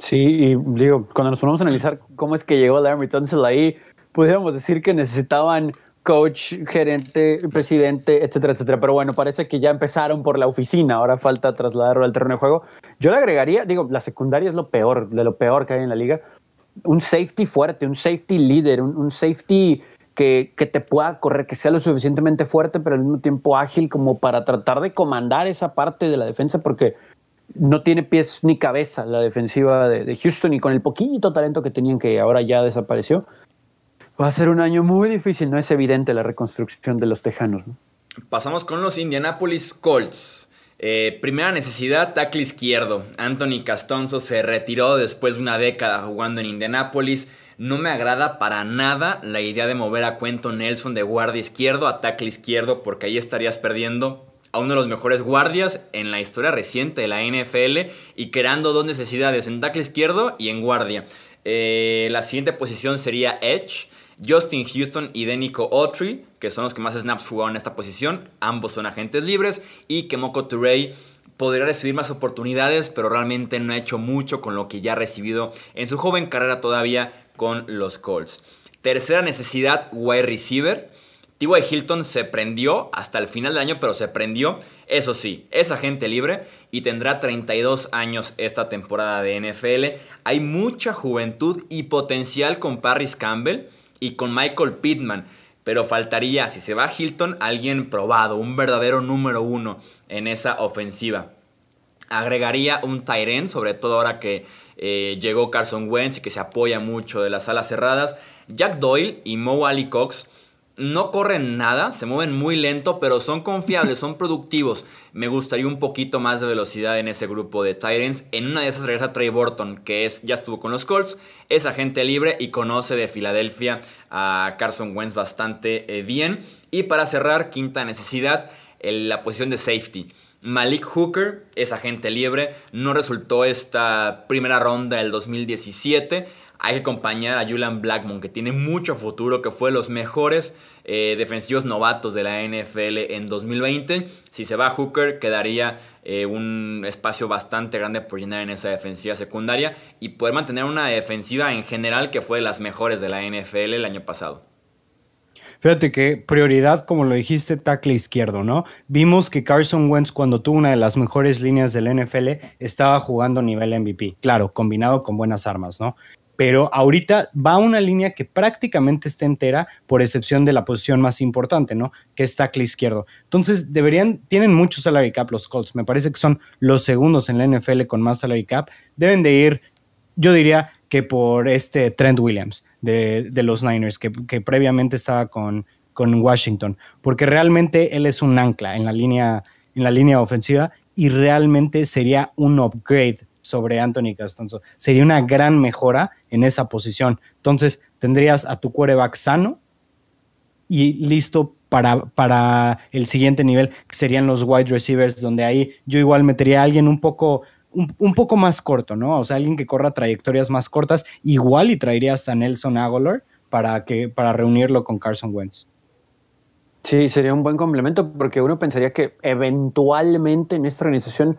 Sí, y digo, cuando nos ponemos a analizar cómo es que llegó Larry Mitonsil ahí, pudiéramos decir que necesitaban coach, gerente, presidente, etcétera, etcétera. Pero bueno, parece que ya empezaron por la oficina, ahora falta trasladarlo al terreno de juego. Yo le agregaría, digo, la secundaria es lo peor, de lo peor que hay en la liga. Un safety fuerte, un safety líder, un, safety que, que, te pueda correr, que sea lo suficientemente fuerte, pero al mismo tiempo ágil como para tratar de comandar esa parte de la defensa, porque no tiene pies ni cabeza la defensiva de, de Houston y con el poquito talento que tenían que ahora ya desapareció Va a ser un año muy difícil, no es evidente la reconstrucción de los Tejanos. Pasamos con los Indianapolis Colts. Eh, primera necesidad, tackle izquierdo. Anthony Castonzo se retiró después de una década jugando en Indianapolis. No me agrada para nada la idea de mover a Cuento Nelson de guardia izquierdo a tackle izquierdo porque ahí estarías perdiendo a uno de los mejores guardias en la historia reciente de la NFL y creando dos necesidades en tackle izquierdo y en guardia. Eh, la siguiente posición sería Edge. Justin Houston y Denico Autry, que son los que más snaps jugaron en esta posición. Ambos son agentes libres. Y que Moko Touré podría recibir más oportunidades, pero realmente no ha hecho mucho con lo que ya ha recibido en su joven carrera todavía con los Colts. Tercera necesidad, wide receiver. T.Y. Hilton se prendió hasta el final del año, pero se prendió. Eso sí, es agente libre y tendrá 32 años esta temporada de NFL. Hay mucha juventud y potencial con Paris Campbell y con Michael Pittman. Pero faltaría, si se va Hilton, alguien probado, un verdadero número uno en esa ofensiva. Agregaría un Tyren, sobre todo ahora que eh, llegó Carson Wentz y que se apoya mucho de las alas cerradas. Jack Doyle y Mo Ali Cox no corren nada, se mueven muy lento, pero son confiables, son productivos. Me gustaría un poquito más de velocidad en ese grupo de Titans. En una de esas regresa Trey Burton, que es, ya estuvo con los Colts, es agente libre y conoce de Filadelfia a Carson Wentz bastante eh, bien. Y para cerrar, quinta necesidad, la posición de safety. Malik Hooker es agente libre, no resultó esta primera ronda del 2017 hay que acompañar a Julian Blackmon, que tiene mucho futuro, que fue de los mejores eh, defensivos novatos de la NFL en 2020. Si se va Hooker, quedaría eh, un espacio bastante grande por llenar en esa defensiva secundaria y poder mantener una defensiva en general que fue de las mejores de la NFL el año pasado. Fíjate que prioridad, como lo dijiste, tackle izquierdo, ¿no? Vimos que Carson Wentz, cuando tuvo una de las mejores líneas del NFL, estaba jugando a nivel MVP. Claro, combinado con buenas armas, ¿no? Pero ahorita va una línea que prácticamente está entera, por excepción de la posición más importante, ¿no? Que es tackle izquierdo. Entonces, deberían, tienen mucho salary cap los Colts, me parece que son los segundos en la NFL con más salary cap. Deben de ir, yo diría que por este Trent Williams de, los Niners, que, previamente estaba con, con Washington, porque realmente él es un ancla en la línea, en la línea ofensiva y realmente sería un upgrade sobre Anthony Castonzo. Sería una gran mejora en esa posición. Entonces, tendrías a tu quarterback sano y listo para, para el siguiente nivel, que serían los wide receivers, donde ahí yo igual metería a alguien un poco, un, poco más corto, ¿no? O sea, alguien que corra trayectorias más cortas, igual y traería hasta Nelson Aguilar para, que, para reunirlo con Carson Wentz. Sí, sería un buen complemento porque uno pensaría que eventualmente en esta organización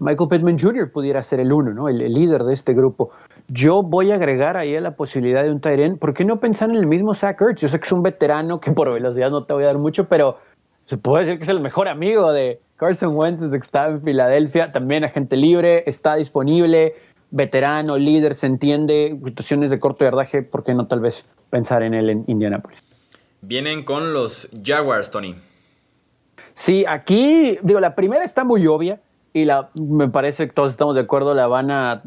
Michael Pittman Jr. pudiera ser el uno, ¿no? El, líder de este grupo. Yo voy a agregar ahí a la posibilidad de un Tyren. ¿Por qué no pensar en el mismo Zach Ertz? Yo sé que es un veterano que por velocidad no te voy a dar mucho, pero se puede decir que es el mejor amigo de Carson Wentz desde que estaba en Filadelfia. También agente libre, está disponible, veterano, líder, se entiende. Situaciones de corto yardaje, ¿por qué no tal vez pensar en él en Indianapolis? Vienen con los Jaguars, Tony. Sí, aquí, digo, la primera está muy obvia y la, me parece que todos estamos de acuerdo, la van a,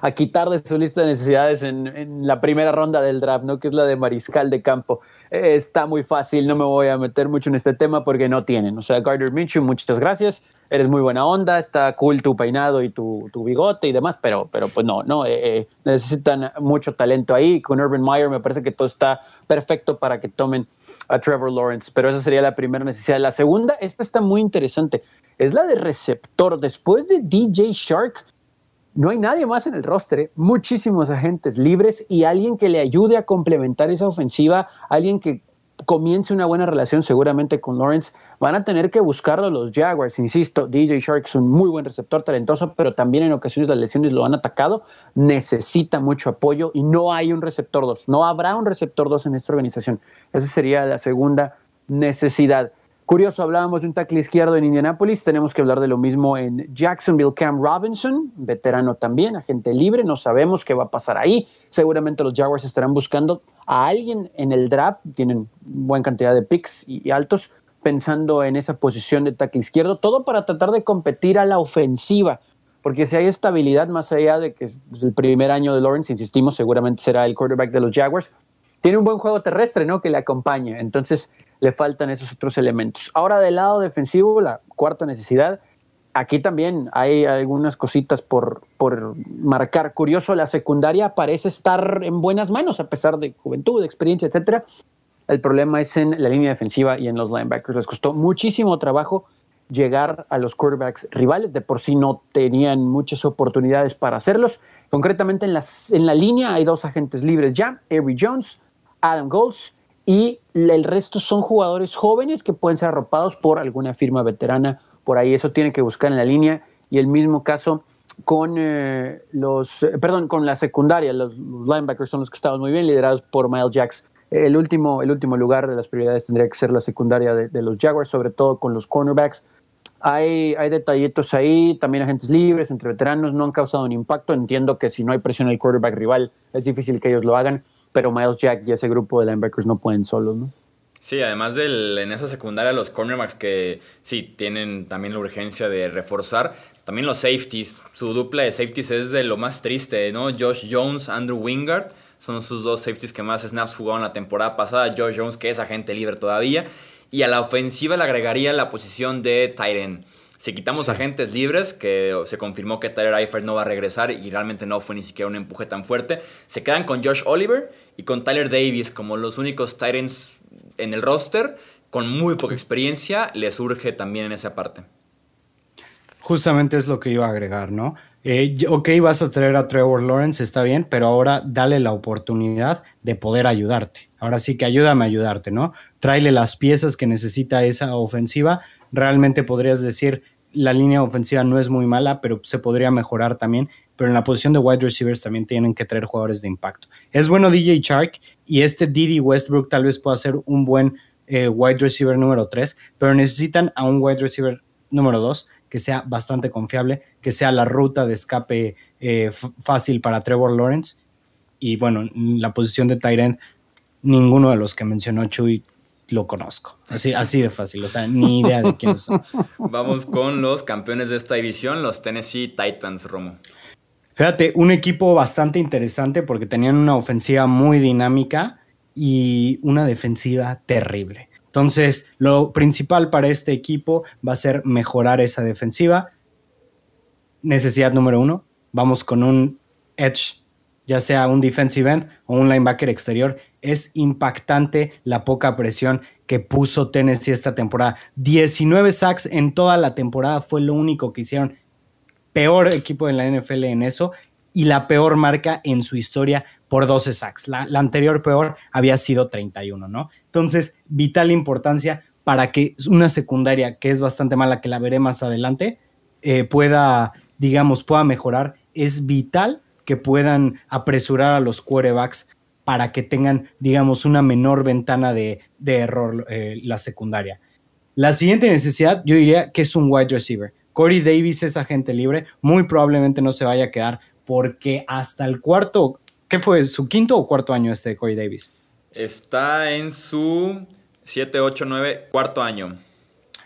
a, quitar de su lista de necesidades en, en, la primera ronda del draft, ¿no? que es la de mariscal de campo. Eh, está muy fácil, no me voy a meter mucho en este tema porque no tienen. O sea, Gardner Minshew, muchas gracias, eres muy buena onda, está cool tu peinado y tu, tu bigote y demás, pero, pero pues no, no eh, eh, necesitan mucho talento ahí. Con Urban Meyer me parece que todo está perfecto para que tomen a Trevor Lawrence, pero esa sería la primera necesidad. La segunda, esta está muy interesante, es la de receptor. Después de DJ Shark, no hay nadie más en el roster, ¿eh? muchísimos agentes libres y alguien que le ayude a complementar esa ofensiva, alguien que comience una buena relación seguramente con Lawrence, van a tener que buscarlo los Jaguars. Insisto, DJ Shark es un muy buen receptor talentoso, pero también en ocasiones las lesiones lo han atacado. Necesita mucho apoyo y no hay un receptor 2. No habrá un receptor 2 en esta organización. Esa sería la segunda necesidad. Curioso, hablábamos de un tackle izquierdo en Indianapolis, tenemos que hablar de lo mismo en Jacksonville. Cam Robinson, veterano también, agente libre, no sabemos qué va a pasar ahí. Seguramente los Jaguars estarán buscando a alguien en el draft, tienen buena cantidad de picks y, altos, pensando en esa posición de tackle izquierdo, todo para tratar de competir a la ofensiva, porque si hay estabilidad más allá de que el primer año de Lawrence, insistimos, seguramente será el quarterback de los Jaguars, tiene un buen juego terrestre, ¿no? Que le acompaña. Entonces, le faltan esos otros elementos. Ahora del lado defensivo, la cuarta necesidad, aquí también hay algunas cositas por, por marcar. Curioso, la secundaria parece estar en buenas manos a pesar de juventud, experiencia, etcétera. El problema es en la línea defensiva y en los linebackers. Les costó muchísimo trabajo llegar a los quarterbacks rivales. De por sí no tenían muchas oportunidades para hacerlos. Concretamente en, las, en la línea hay dos agentes libres ya, Avery Jones, Adam Goals y el resto son jugadores jóvenes que pueden ser arropados por alguna firma veterana por ahí. Eso tiene que buscar en la línea y el mismo caso con eh, los, eh, perdón, con la secundaria. Los, linebackers son los que estaban muy bien liderados por Miles Jacks el último, el último lugar de las prioridades tendría que ser la secundaria de, los Jaguars, sobre todo con los cornerbacks. Hay, hay detallitos ahí, también agentes libres, entre veteranos, no han causado un impacto. Entiendo que si no hay presión el quarterback rival, es difícil que ellos lo hagan, pero Miles Jack y ese grupo de linebackers no pueden solos, ¿no? Sí, además del, en esa secundaria los cornerbacks que sí tienen también la urgencia de reforzar, también los safeties, su dupla de safeties es de lo más triste, ¿no? Josh Jones, Andrew Wingard, son sus dos safeties que más snaps jugaron la temporada pasada, Josh Jones que es agente libre todavía, y a la ofensiva le agregaría la posición de Tyren. Si quitamos agentes libres, que se confirmó que Tyler Eifert no va a regresar y realmente no fue ni siquiera un empuje tan fuerte, se quedan con Josh Oliver y con Tyler Davis como los únicos Tyrants en el roster, con muy poca experiencia, le surge también en esa parte. Justamente es lo que iba a agregar, ¿no? Eh, ok, vas a traer a Trevor Lawrence, está bien, pero ahora dale la oportunidad de poder ayudarte. Ahora sí que ayúdame a ayudarte, ¿no? Tráele las piezas que necesita esa ofensiva. Realmente podrías decir, la línea ofensiva no es muy mala, pero se podría mejorar también. Pero en la posición de wide receivers también tienen que traer jugadores de impacto. Es bueno DJ Shark y este Didi Westbrook tal vez pueda ser un buen eh, wide receiver número 3, pero necesitan a un wide receiver número 2 que sea bastante confiable, que sea la ruta de escape eh, fácil para Trevor Lawrence. Y bueno, la posición de Tyrant, ninguno de los que mencionó Chuy lo conozco. Así, así de fácil, o sea, ni idea de quiénes son. Vamos con los campeones de esta división, los Tennessee Titans, Romo. Fíjate, un equipo bastante interesante porque tenían una ofensiva muy dinámica y una defensiva terrible. Entonces, lo principal para este equipo va a ser mejorar esa defensiva. Necesidad número uno, vamos con un edge, ya sea un defensive end o un linebacker exterior. Es impactante la poca presión que puso Tennessee esta temporada. 19 sacks en toda la temporada fue lo único que hicieron. Peor equipo de la NFL en eso y la peor marca en su historia por 12 sacks. La, anterior peor había sido 31, ¿no? Entonces, vital importancia para que una secundaria que es bastante mala, que la veré más adelante, eh, pueda, digamos, pueda mejorar. Es vital que puedan apresurar a los quarterbacks para que tengan, digamos, una menor ventana de, error eh, la secundaria. La siguiente necesidad, yo diría que es un wide receiver. Corey Davis es agente libre, muy probablemente no se vaya a quedar porque hasta el cuarto, ¿qué fue? ¿Su quinto o cuarto año este Corey Davis? Está en su 7, 8, 9, cuarto año.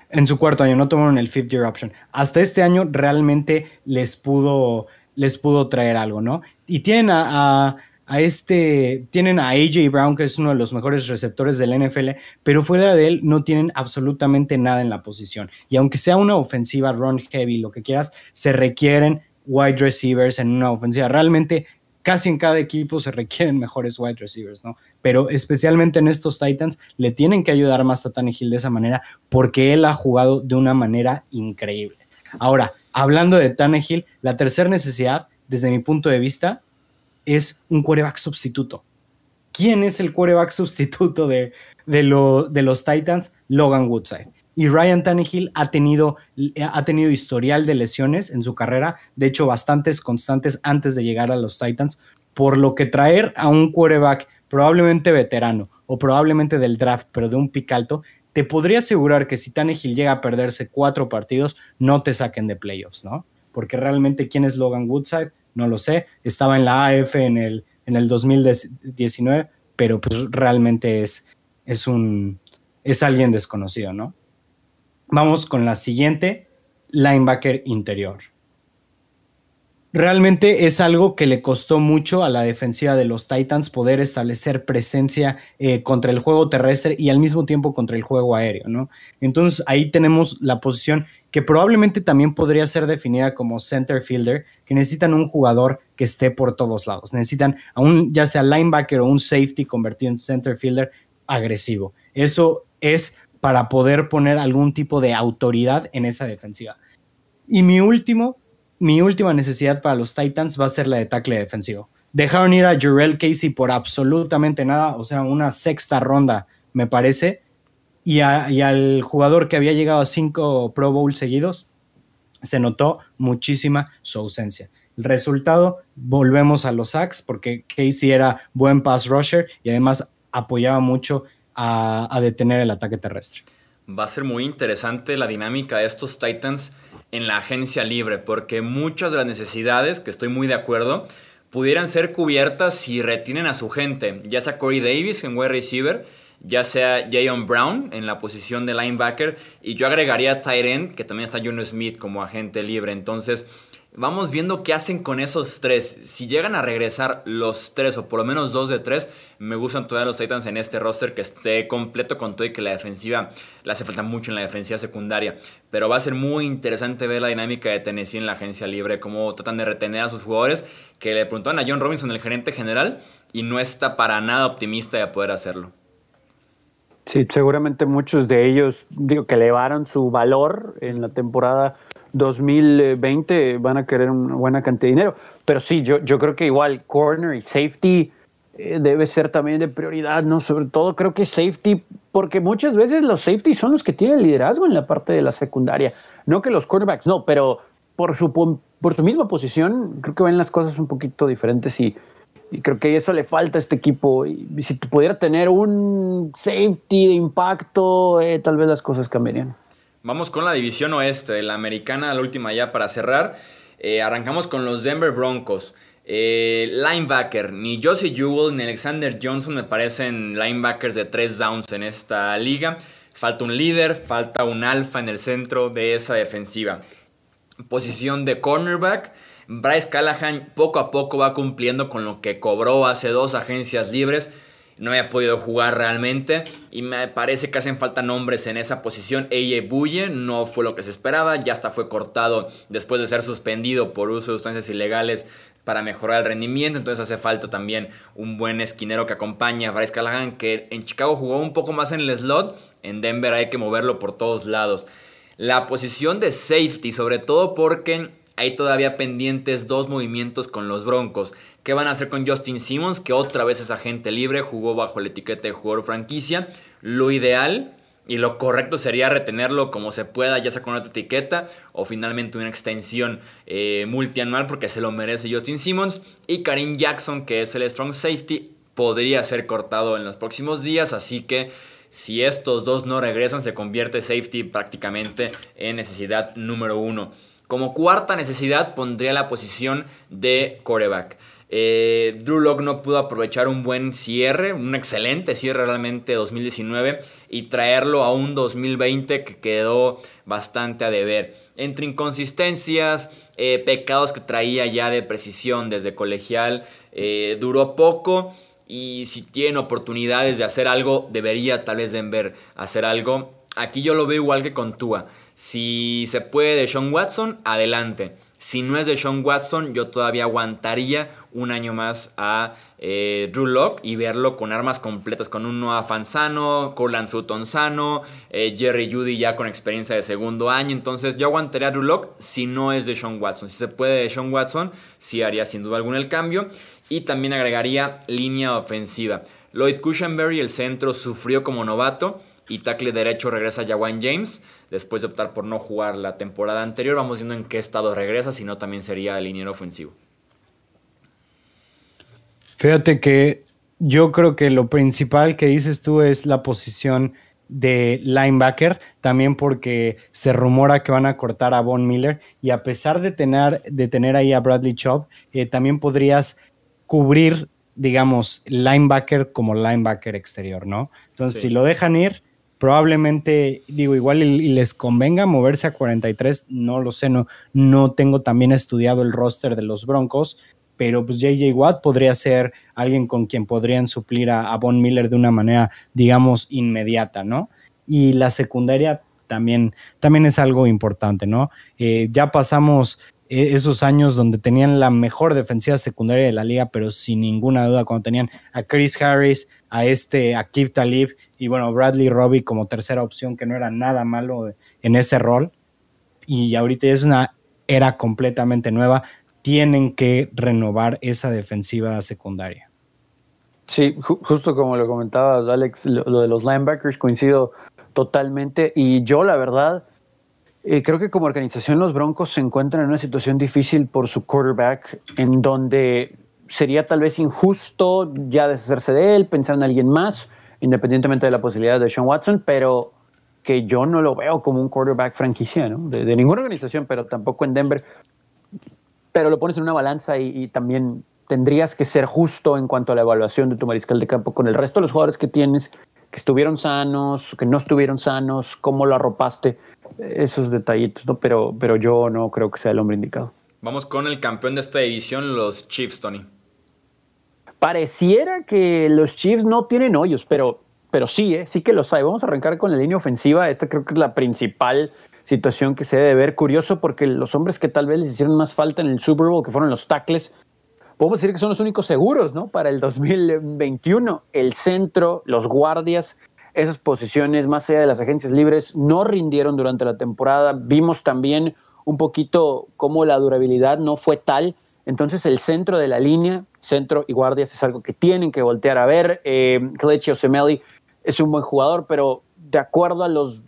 En su cuarto año, no tomaron el fifth year option. Hasta este año realmente les pudo, les pudo traer algo, ¿no? Y tienen a, a, este, tienen a AJ Brown, que es uno de los mejores receptores del NFL, pero fuera de él no tienen absolutamente nada en la posición. Y aunque sea una ofensiva run heavy, lo que quieras, se requieren wide receivers en una ofensiva. Realmente casi en cada equipo se requieren mejores wide receivers, ¿no? Pero especialmente en estos Titans le tienen que ayudar más a Tannehill de esa manera porque él ha jugado de una manera increíble. Ahora, hablando de Tannehill, la tercera necesidad, desde mi punto de vista, es un quarterback sustituto. ¿Quién es el quarterback sustituto de, de los Titans? Logan Woodside. Y Ryan Tannehill ha tenido, ha tenido historial de lesiones en su carrera, de hecho bastantes constantes antes de llegar a los Titans, por lo que traer a un quarterback probablemente veterano o probablemente del draft, pero de un pick alto, te podría asegurar que si Tannehill llega a perderse cuatro partidos, no te saquen de playoffs, ¿no? Porque realmente quién es Logan Woodside, no lo sé. Estaba en la AF en el, en el 2019, pero pues realmente es, es un es alguien desconocido, ¿no? Vamos con la siguiente, linebacker interior. Realmente es algo que le costó mucho a la defensiva de los Titans poder establecer presencia eh, contra el juego terrestre y al mismo tiempo contra el juego aéreo, ¿no? Entonces ahí tenemos la posición que probablemente también podría ser definida como center fielder, que necesitan un jugador que esté por todos lados. Necesitan a un, ya sea linebacker o un safety convertido en center fielder agresivo. Eso es para poder poner algún tipo de autoridad en esa defensiva. Y mi último, mi última necesidad para los Titans va a ser la de tackle defensivo. Dejaron ir a Jurel Casey por absolutamente nada, o sea, una sexta ronda, me parece, y, al jugador que había llegado a cinco Pro Bowl seguidos, se notó muchísima su ausencia. El resultado, volvemos a los sacks, porque Casey era buen pass rusher y además apoyaba mucho a, detener el ataque terrestre. Va a ser muy interesante la dinámica de estos Titans en la agencia libre, porque muchas de las necesidades, que estoy muy de acuerdo, pudieran ser cubiertas si retienen a su gente, ya sea Corey Davis en wide receiver, ya sea Jayon Brown en la posición de linebacker, y yo agregaría a que también está Juno Smith como agente libre. Entonces, Vamos viendo qué hacen con esos tres. Si llegan a regresar los tres, o por lo menos dos de tres, me gustan todavía los Titans en este roster que esté completo con todo y que la defensiva le hace falta mucho en la defensiva secundaria. Pero va a ser muy interesante ver la dinámica de Tennessee en la agencia libre, cómo tratan de retener a sus jugadores, que le preguntaron a John Robinson, el gerente general, y no está para nada optimista de poder hacerlo. Sí, seguramente muchos de ellos, digo, que elevaron su valor en la temporada 2020 van a querer una buena cantidad de dinero. Pero sí, yo, yo creo que igual corner y safety eh, debe ser también de prioridad, ¿no? Sobre todo creo que safety, porque muchas veces los safety son los que tienen liderazgo en la parte de la secundaria. No que los cornerbacks, no, pero por su, por su misma posición creo que ven las cosas un poquito diferentes y, creo que eso le falta a este equipo. Y, si pudiera tener un safety de impacto, eh, tal vez las cosas cambiarían. Vamos con la división oeste, la americana, la última ya para cerrar. Eh, arrancamos con los Denver Broncos. Eh, linebacker, ni Josie Jewell ni Alexander Johnson me parecen linebackers de tres downs en esta liga. Falta un líder, falta un alfa en el centro de esa defensiva. Posición de cornerback. Bryce Callahan poco a poco va cumpliendo con lo que cobró hace dos agencias libres no había podido jugar realmente y me parece que hacen falta nombres en esa posición. Eye Buye no fue lo que se esperaba, ya hasta fue cortado después de ser suspendido por uso de sustancias ilegales para mejorar el rendimiento, entonces hace falta también un buen esquinero que acompañe a Bryce Callahan, que en Chicago jugó un poco más en el slot, en Denver hay que moverlo por todos lados. La posición de safety, sobre todo porque hay todavía pendientes dos movimientos con los Broncos. ¿Qué van a hacer con Justin Simmons? Que otra vez es agente libre, jugó bajo la etiqueta de jugador franquicia. Lo ideal y lo correcto sería retenerlo como se pueda, ya sea con otra etiqueta o finalmente una extensión eh, multianual porque se lo merece Justin Simmons. Y Karim Jackson, que es el strong safety, podría ser cortado en los próximos días. Así que si estos dos no regresan, se convierte safety prácticamente en necesidad número uno. Como cuarta necesidad pondría la posición de coreback. Eh, Drew Locke no pudo aprovechar un buen cierre, un excelente cierre realmente 2019 y traerlo a un 2020 que quedó bastante a deber. Entre inconsistencias, eh, pecados que traía ya de precisión desde colegial, eh, duró poco y si tiene oportunidades de hacer algo, debería tal vez Denver hacer algo. Aquí yo lo veo igual que con Tua. Si se puede de Sean Watson, adelante. Si no es de Sean Watson, yo todavía aguantaría un año más a eh, Drew Locke y verlo con armas completas, con un Noah Fan sano, Corland Sutton sano, eh, Jerry Judy ya con experiencia de segundo año. Entonces yo aguantaría a Drew Locke si no es de Sean Watson. Si se puede de Sean Watson, sí haría sin duda alguna el cambio. Y también agregaría línea ofensiva. Lloyd Cushenberry, el centro, sufrió como novato y tackle derecho regresa Jawan James después de optar por no jugar la temporada anterior. Vamos viendo en qué estado regresa, si no también sería el liniero ofensivo. Fíjate que yo creo que lo principal que dices tú es la posición de linebacker, también porque se rumora que van a cortar a Von Miller y a pesar de tener, de tener ahí a Bradley Chubb, eh, también podrías cubrir, digamos, linebacker como linebacker exterior, ¿no? Entonces, si lo dejan ir, probablemente, digo, igual y, les convenga moverse a 43, no lo sé, no, no tengo también estudiado el roster de los Broncos, pero pues JJ Watt podría ser alguien con quien podrían suplir a, Von Miller de una manera, digamos, inmediata, ¿no? Y la secundaria también, también es algo importante, ¿no? Eh, ya pasamos eh, esos años donde tenían la mejor defensiva secundaria de la liga, pero sin ninguna duda, cuando tenían a Chris Harris, a este, a Kip Talib y bueno, Bradley Robbie como tercera opción, que no era nada malo en ese rol. Y ahorita es una era completamente nueva. Tienen que renovar esa defensiva secundaria. Sí, justo como lo comentabas, Alex, lo, de los linebackers coincido totalmente. Y yo, la verdad, eh, creo que como organización los Broncos se encuentran en una situación difícil por su quarterback, en donde sería tal vez injusto ya deshacerse de él, pensar en alguien más, independientemente de la posibilidad de Sean Watson, pero que yo no lo veo como un quarterback franquicia, ¿no? De, ninguna organización, pero tampoco en Denver. Pero lo pones en una balanza y, también tendrías que ser justo en cuanto a la evaluación de tu mariscal de campo con el resto de los jugadores que tienes, que estuvieron sanos, que no estuvieron sanos, cómo lo arropaste, esos detallitos, ¿no? Pero, pero yo no creo que sea el hombre indicado. Vamos con el campeón de esta división, los Chiefs, Tony. Pareciera que los Chiefs no tienen hoyos, pero pero sí, ¿eh? sí que los hay. Vamos a arrancar con la línea ofensiva. Esta creo que es la principal situación que se debe ver. Curioso porque los hombres que tal vez les hicieron más falta en el Super Bowl, que fueron los tackles, podemos decir que son los únicos seguros ¿no? para el 2021. El centro, los guardias, esas posiciones más allá de las agencias libres no rindieron durante la temporada. Vimos también un poquito cómo la durabilidad no fue tal. Entonces el centro de la línea, centro y guardias es algo que tienen que voltear a ver. Eh, Osemeli es un buen jugador, pero de acuerdo a los,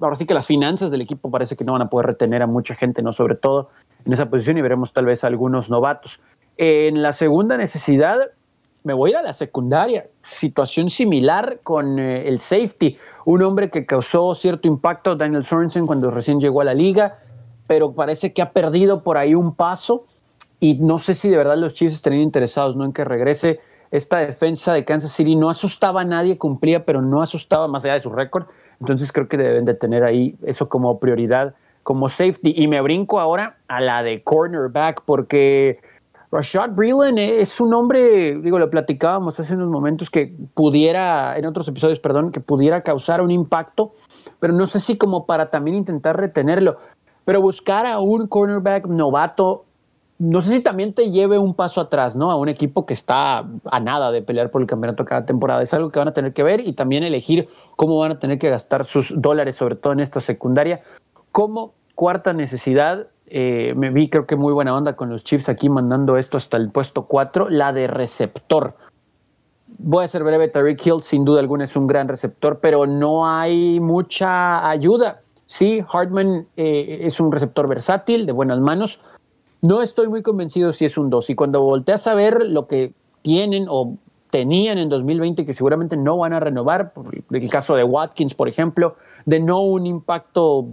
ahora sí que las finanzas del equipo parece que no van a poder retener a mucha gente, ¿no? Sobre todo en esa posición y veremos tal vez algunos novatos. En la segunda necesidad, me voy a ir a la secundaria. Situación similar con eh, el safety. Un hombre que causó cierto impacto, Daniel Sorensen, cuando recién llegó a la liga, pero parece que ha perdido por ahí un paso. Y no sé si de verdad los Chiefs estarían interesados ¿no? en que regrese esta defensa de Kansas City no asustaba a nadie, cumplía, pero no asustaba más allá de su récord. Entonces creo que deben de tener ahí eso como prioridad, como safety. Y me brinco ahora a la de cornerback, porque Rashad Breeland es un hombre, digo, lo platicábamos hace unos momentos, que pudiera, en otros episodios, perdón, que pudiera causar un impacto, pero no sé si como para también intentar retenerlo. Pero buscar a un cornerback novato no sé si también te lleve un paso atrás, ¿no? A un equipo que está a nada de pelear por el campeonato cada temporada. Es algo que van a tener que ver y también elegir cómo van a tener que gastar sus dólares, sobre todo en esta secundaria. Como cuarta necesidad, eh, me vi creo que muy buena onda con los Chiefs aquí mandando esto hasta el puesto 4, la de receptor. Voy a ser breve, Tariq Hill sin duda alguna es un gran receptor, pero no hay mucha ayuda. Sí, Hartman eh, es un receptor versátil, de buenas manos, no estoy muy convencido si es un 2. Y cuando volteas a ver lo que tienen o tenían en 2020, que seguramente no van a renovar, el caso de Watkins, por ejemplo, de no un impacto,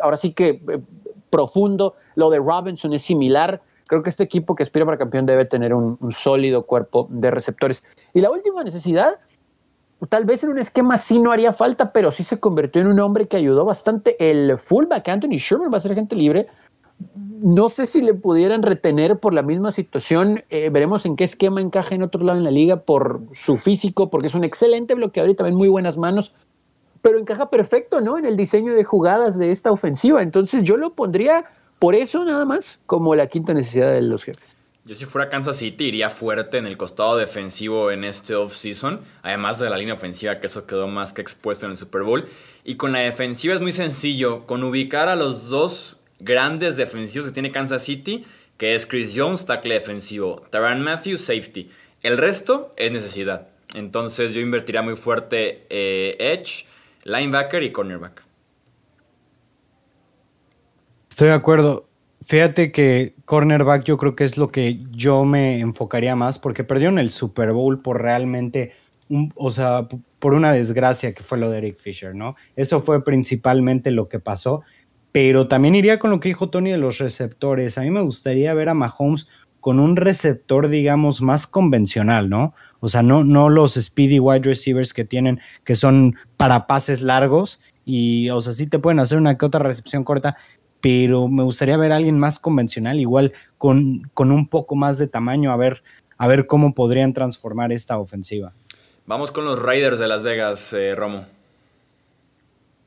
ahora sí que eh, profundo, lo de Robinson es similar. Creo que este equipo que aspira para campeón debe tener un, sólido cuerpo de receptores. Y la última necesidad, tal vez en un esquema sí no haría falta, pero sí se convirtió en un hombre que ayudó bastante. El fullback Anthony Sherman va a ser gente libre no sé si le pudieran retener por la misma situación. Eh, veremos en qué esquema encaja en otro lado en la liga por su físico, porque es un excelente bloqueador y también muy buenas manos. Pero encaja perfecto, ¿no? En el diseño de jugadas de esta ofensiva. Entonces yo lo pondría por eso nada más como la quinta necesidad de los jefes. Yo si fuera Kansas City iría fuerte en el costado defensivo en este offseason, además de la línea ofensiva que eso quedó más que expuesto en el Super Bowl. Y con la defensiva es muy sencillo, con ubicar a los dos grandes defensivos que tiene Kansas City, que es Chris Jones, tackle defensivo, Taran Matthews, safety. El resto es necesidad. Entonces yo invertiría muy fuerte eh, edge, linebacker y cornerback. Estoy de acuerdo. Fíjate que cornerback yo creo que es lo que yo me enfocaría más porque perdieron el Super Bowl por realmente, o sea, por una desgracia que fue lo de Eric Fisher, ¿no? Eso fue principalmente lo que pasó pero también iría con lo que dijo Tony de los receptores. A mí me gustaría ver a Mahomes con un receptor, digamos, más convencional, ¿no? O sea, no, no los speedy wide receivers que tienen, que son para pases largos y, o sea, sí te pueden hacer una que otra recepción corta, pero me gustaría ver a alguien más convencional, igual con, con un poco más de tamaño, a ver, a ver cómo podrían transformar esta ofensiva. Vamos con los Raiders de Las Vegas, eh, Romo.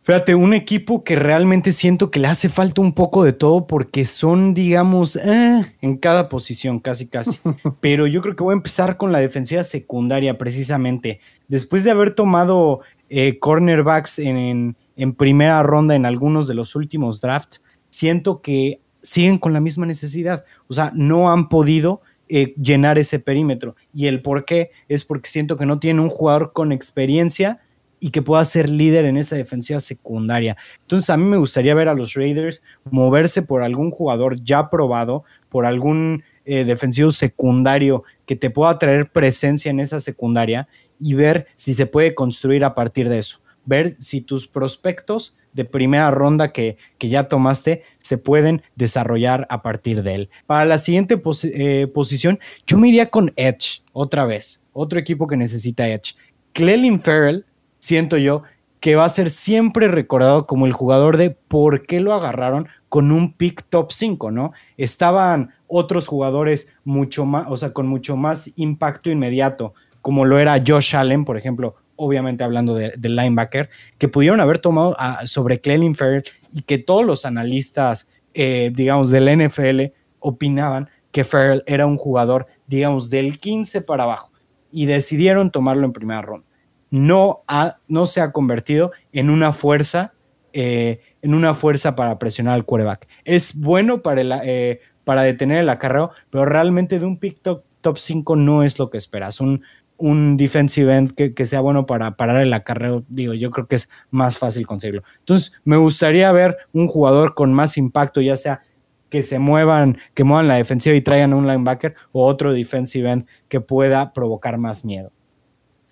Fíjate, un equipo que realmente siento que le hace falta un poco de todo porque son, digamos, eh, en cada posición, casi, casi. Pero yo creo que voy a empezar con la defensiva secundaria, precisamente. Después de haber tomado eh, cornerbacks en, primera ronda en algunos de los últimos drafts, siento que siguen con la misma necesidad. O sea, no han podido eh, llenar ese perímetro. Y el por qué es porque siento que no tienen un jugador con experiencia y que pueda ser líder en esa defensiva secundaria. Entonces a mí me gustaría ver a los Raiders moverse por algún jugador ya probado, por algún eh, defensivo secundario que te pueda traer presencia en esa secundaria y ver si se puede construir a partir de eso. Ver si tus prospectos de primera ronda que, que ya tomaste se pueden desarrollar a partir de él. Para la siguiente eh, posición, yo me iría con Edge otra vez, otro equipo que necesita Edge. Clelin Farrell, siento yo, que va a ser siempre recordado como el jugador de por qué lo agarraron con un pick top 5, ¿no? Estaban otros jugadores mucho más, o sea, con mucho más impacto inmediato, como lo era Josh Allen, por ejemplo, obviamente hablando del linebacker, que pudieron haber tomado sobre Clelin Ferrell y que todos los analistas, eh, digamos, del NFL opinaban que Ferrell era un jugador, digamos, del 15 para abajo y decidieron tomarlo en primera ronda no, no se ha convertido en una fuerza, eh, en una fuerza para presionar al quarterback. Es bueno para, eh, para detener el acarreo, pero realmente de un pick top, 5 no es lo que esperas. Un, un defensive end que, sea bueno para parar el acarreo, digo, yo creo que es más fácil conseguirlo. Entonces, me gustaría ver un jugador con más impacto, ya sea que se muevan, que muevan la defensiva y traigan un linebacker o otro defensive end que pueda provocar más miedo.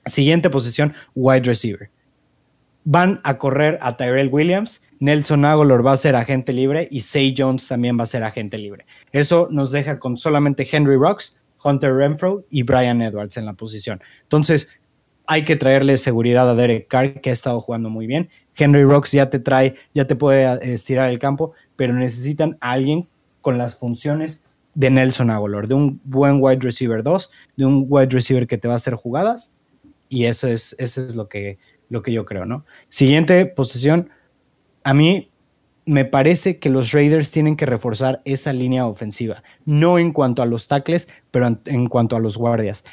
Siguiente posición, wide receiver. Van a correr a Tyrell Williams, Nelson Aguilar va a ser agente libre y Say Jones también va a ser agente libre. Eso nos deja con solamente Henry Rocks, Hunter Renfro y Brian Edwards en la posición. Entonces, hay que traerle seguridad a Derek Carr, que ha estado jugando muy bien. Henry Rocks ya te trae, ya te puede estirar el campo, pero necesitan a alguien con las funciones de Nelson Aguilar, de un buen wide receiver 2, de un wide receiver que te va a hacer jugadas y eso es, eso es lo, que, lo que yo creo, ¿no? Siguiente posición, a mí me parece que los Raiders tienen que reforzar esa línea ofensiva, no en cuanto a los tackles, pero en, cuanto a los guardias.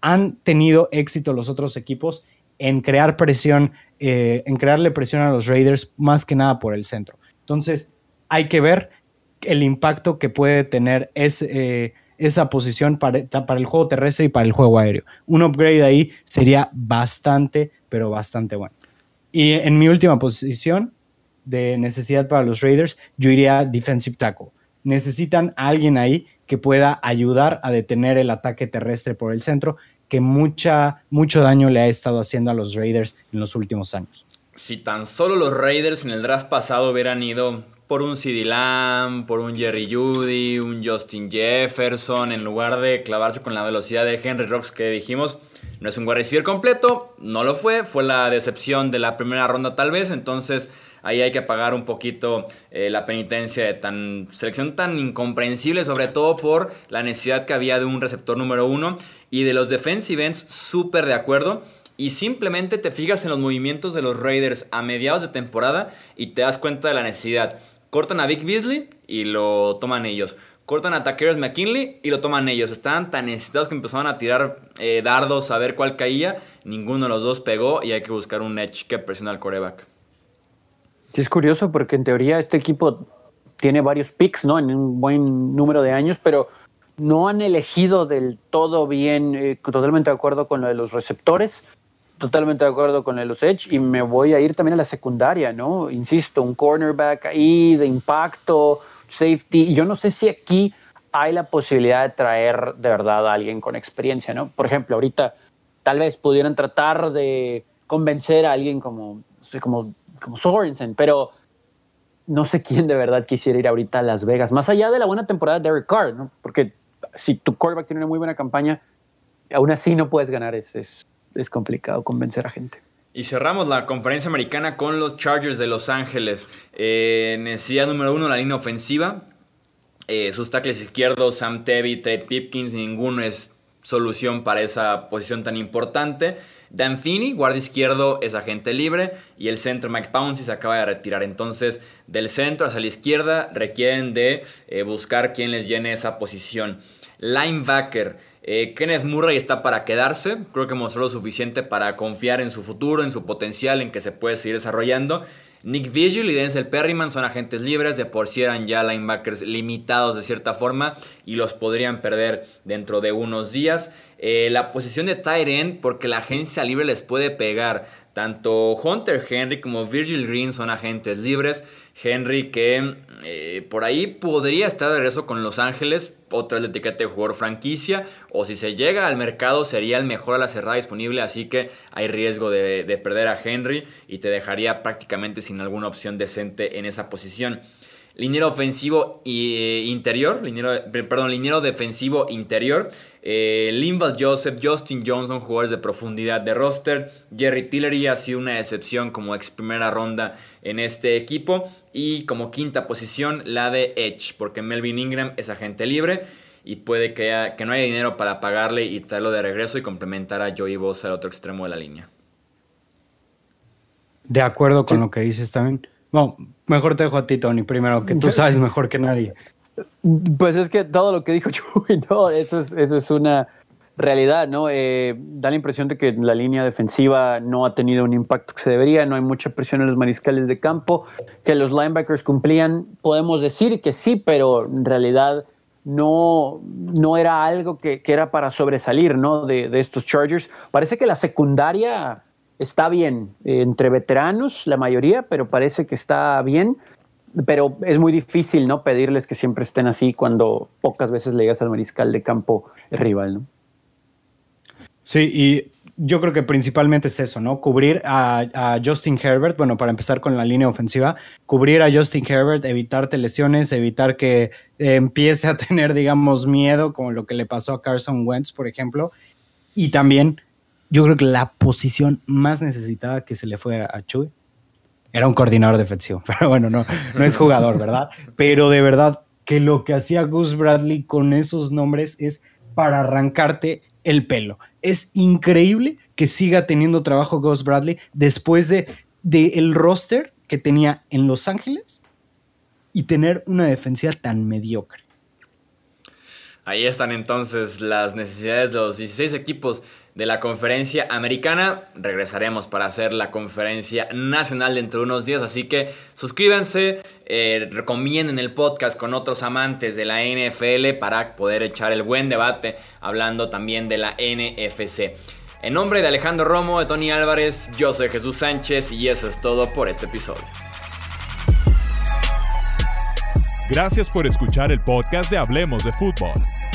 Han tenido éxito los otros equipos en crear presión, eh, en crearle presión a los Raiders más que nada por el centro. Entonces, hay que ver el impacto que puede tener ese, eh, esa posición para, para, el juego terrestre y para el juego aéreo. Un upgrade ahí sería bastante, pero bastante bueno. Y en mi última posición de necesidad para los Raiders, yo iría defensive tackle. Necesitan a alguien ahí que pueda ayudar a detener el ataque terrestre por el centro, que mucha, mucho daño le ha estado haciendo a los Raiders en los últimos años. Si tan solo los Raiders en el draft pasado hubieran ido por un CD Lamb, por un Jerry Judy, un Justin Jefferson, en lugar de clavarse con la velocidad de Henry Rocks que dijimos. No es un wide receiver completo, no lo fue, fue la decepción de la primera ronda tal vez, entonces ahí hay que pagar un poquito eh, la penitencia de tan selección tan incomprensible, sobre todo por la necesidad que había de un receptor número uno y de los defensive ends súper de acuerdo y simplemente te fijas en los movimientos de los Raiders a mediados de temporada y te das cuenta de la necesidad. Cortan a Vic Beasley y lo toman ellos. Cortan a Takeros McKinley y lo toman ellos. Estaban tan necesitados que empezaron a tirar eh, dardos a ver cuál caía. Ninguno de los dos pegó y hay que buscar un edge que presione al coreback. Sí, es curioso porque en teoría este equipo tiene varios picks, ¿no? En un buen número de años, pero no han elegido del todo bien, eh, totalmente de acuerdo con lo de los receptores totalmente de acuerdo con los Edge y me voy a ir también a la secundaria, ¿no? Insisto, un cornerback ahí de impacto, safety. Yo no sé si aquí hay la posibilidad de traer de verdad a alguien con experiencia, ¿no? Por ejemplo, ahorita tal vez pudieran tratar de convencer a alguien como, como, como Sorensen, pero no sé quién de verdad quisiera ir ahorita a Las Vegas, más allá de la buena temporada de Derek Carr, ¿no? Porque si tu quarterback tiene una muy buena campaña, aún así no puedes ganar, ese es complicado convencer a gente. Y cerramos la conferencia americana con los Chargers de Los Ángeles. Eh, necesidad número uno, la línea ofensiva. Eh, sus tackles izquierdos, Sam Tevy, Trey Pipkins, ninguno es solución para esa posición tan importante. Dan Finney, guardia izquierdo, es agente libre. Y el centro, Mike Pouncey, se acaba de retirar. Entonces, del centro hacia la izquierda, requieren de eh, buscar quién les llene esa posición. Linebacker. Eh, Kenneth Murray está para quedarse, creo que mostró lo suficiente para confiar en su futuro, en su potencial, en que se puede seguir desarrollando. Nick Vigil y Denzel Perryman son agentes libres, de por sí eran ya linebackers limitados de cierta forma y los podrían perder dentro de unos días. Eh, la posición de tight end, porque la agencia libre les puede pegar. Tanto Hunter Henry como Virgil Green son agentes libres. Henry que eh, por ahí podría estar de regreso con Los Ángeles, otra la etiqueta de jugador franquicia, o si se llega al mercado sería el mejor a la cerrada disponible, así que hay riesgo de, perder a Henry y te dejaría prácticamente sin alguna opción decente en esa posición. Liniero ofensivo e interior, liniero, perdón, liniero defensivo interior. Eh, Limbal Joseph, Justin Johnson, jugadores de profundidad de roster. Jerry Tillery ha sido una excepción como ex primera ronda en este equipo. Y como quinta posición, la de Edge, porque Melvin Ingram es agente libre y puede que, que no haya dinero para pagarle y traerlo de regreso y complementar a Joey Bosa al otro extremo de la línea. De acuerdo con lo que dices también. No, mejor te dejo a ti, Tony, primero, que tú sabes mejor que nadie. Pues es que todo lo que dijo Chuy, no, eso es, eso es una realidad, ¿no? Eh, da la impresión de que la línea defensiva no ha tenido un impacto que se debería, no hay mucha presión en los mariscales de campo, que los linebackers cumplían, podemos decir que sí, pero en realidad no, no era algo que, era para sobresalir, ¿no? De, de estos Chargers. Parece que la secundaria está bien, eh, entre veteranos la mayoría, pero parece que está bien. Pero es muy difícil, ¿no? Pedirles que siempre estén así cuando pocas veces le llegas al mariscal de campo rival, ¿no? Sí, y yo creo que principalmente es eso, ¿no? Cubrir a, Justin Herbert, bueno, para empezar con la línea ofensiva, cubrir a Justin Herbert, evitarte lesiones, evitar que empiece a tener, digamos, miedo, como lo que le pasó a Carson Wentz, por ejemplo, y también yo creo que la posición más necesitada que se le fue a Chuy era un coordinador defensivo. Pero bueno, no, no es jugador, ¿verdad? Pero de verdad que lo que hacía Gus Bradley con esos nombres es para arrancarte el pelo. Es increíble que siga teniendo trabajo Gus Bradley después de, de el roster que tenía en Los Ángeles y tener una defensiva tan mediocre. Ahí están entonces las necesidades de los 16 equipos de la conferencia americana. Regresaremos para hacer la conferencia nacional dentro de unos días, así que suscríbanse, eh, recomienden el podcast con otros amantes de la NFL para poder echar el buen debate hablando también de la NFC. En nombre de Alejandro Romo, de Tony Álvarez, yo soy Jesús Sánchez y eso es todo por este episodio. Gracias por escuchar el podcast de Hablemos de Fútbol.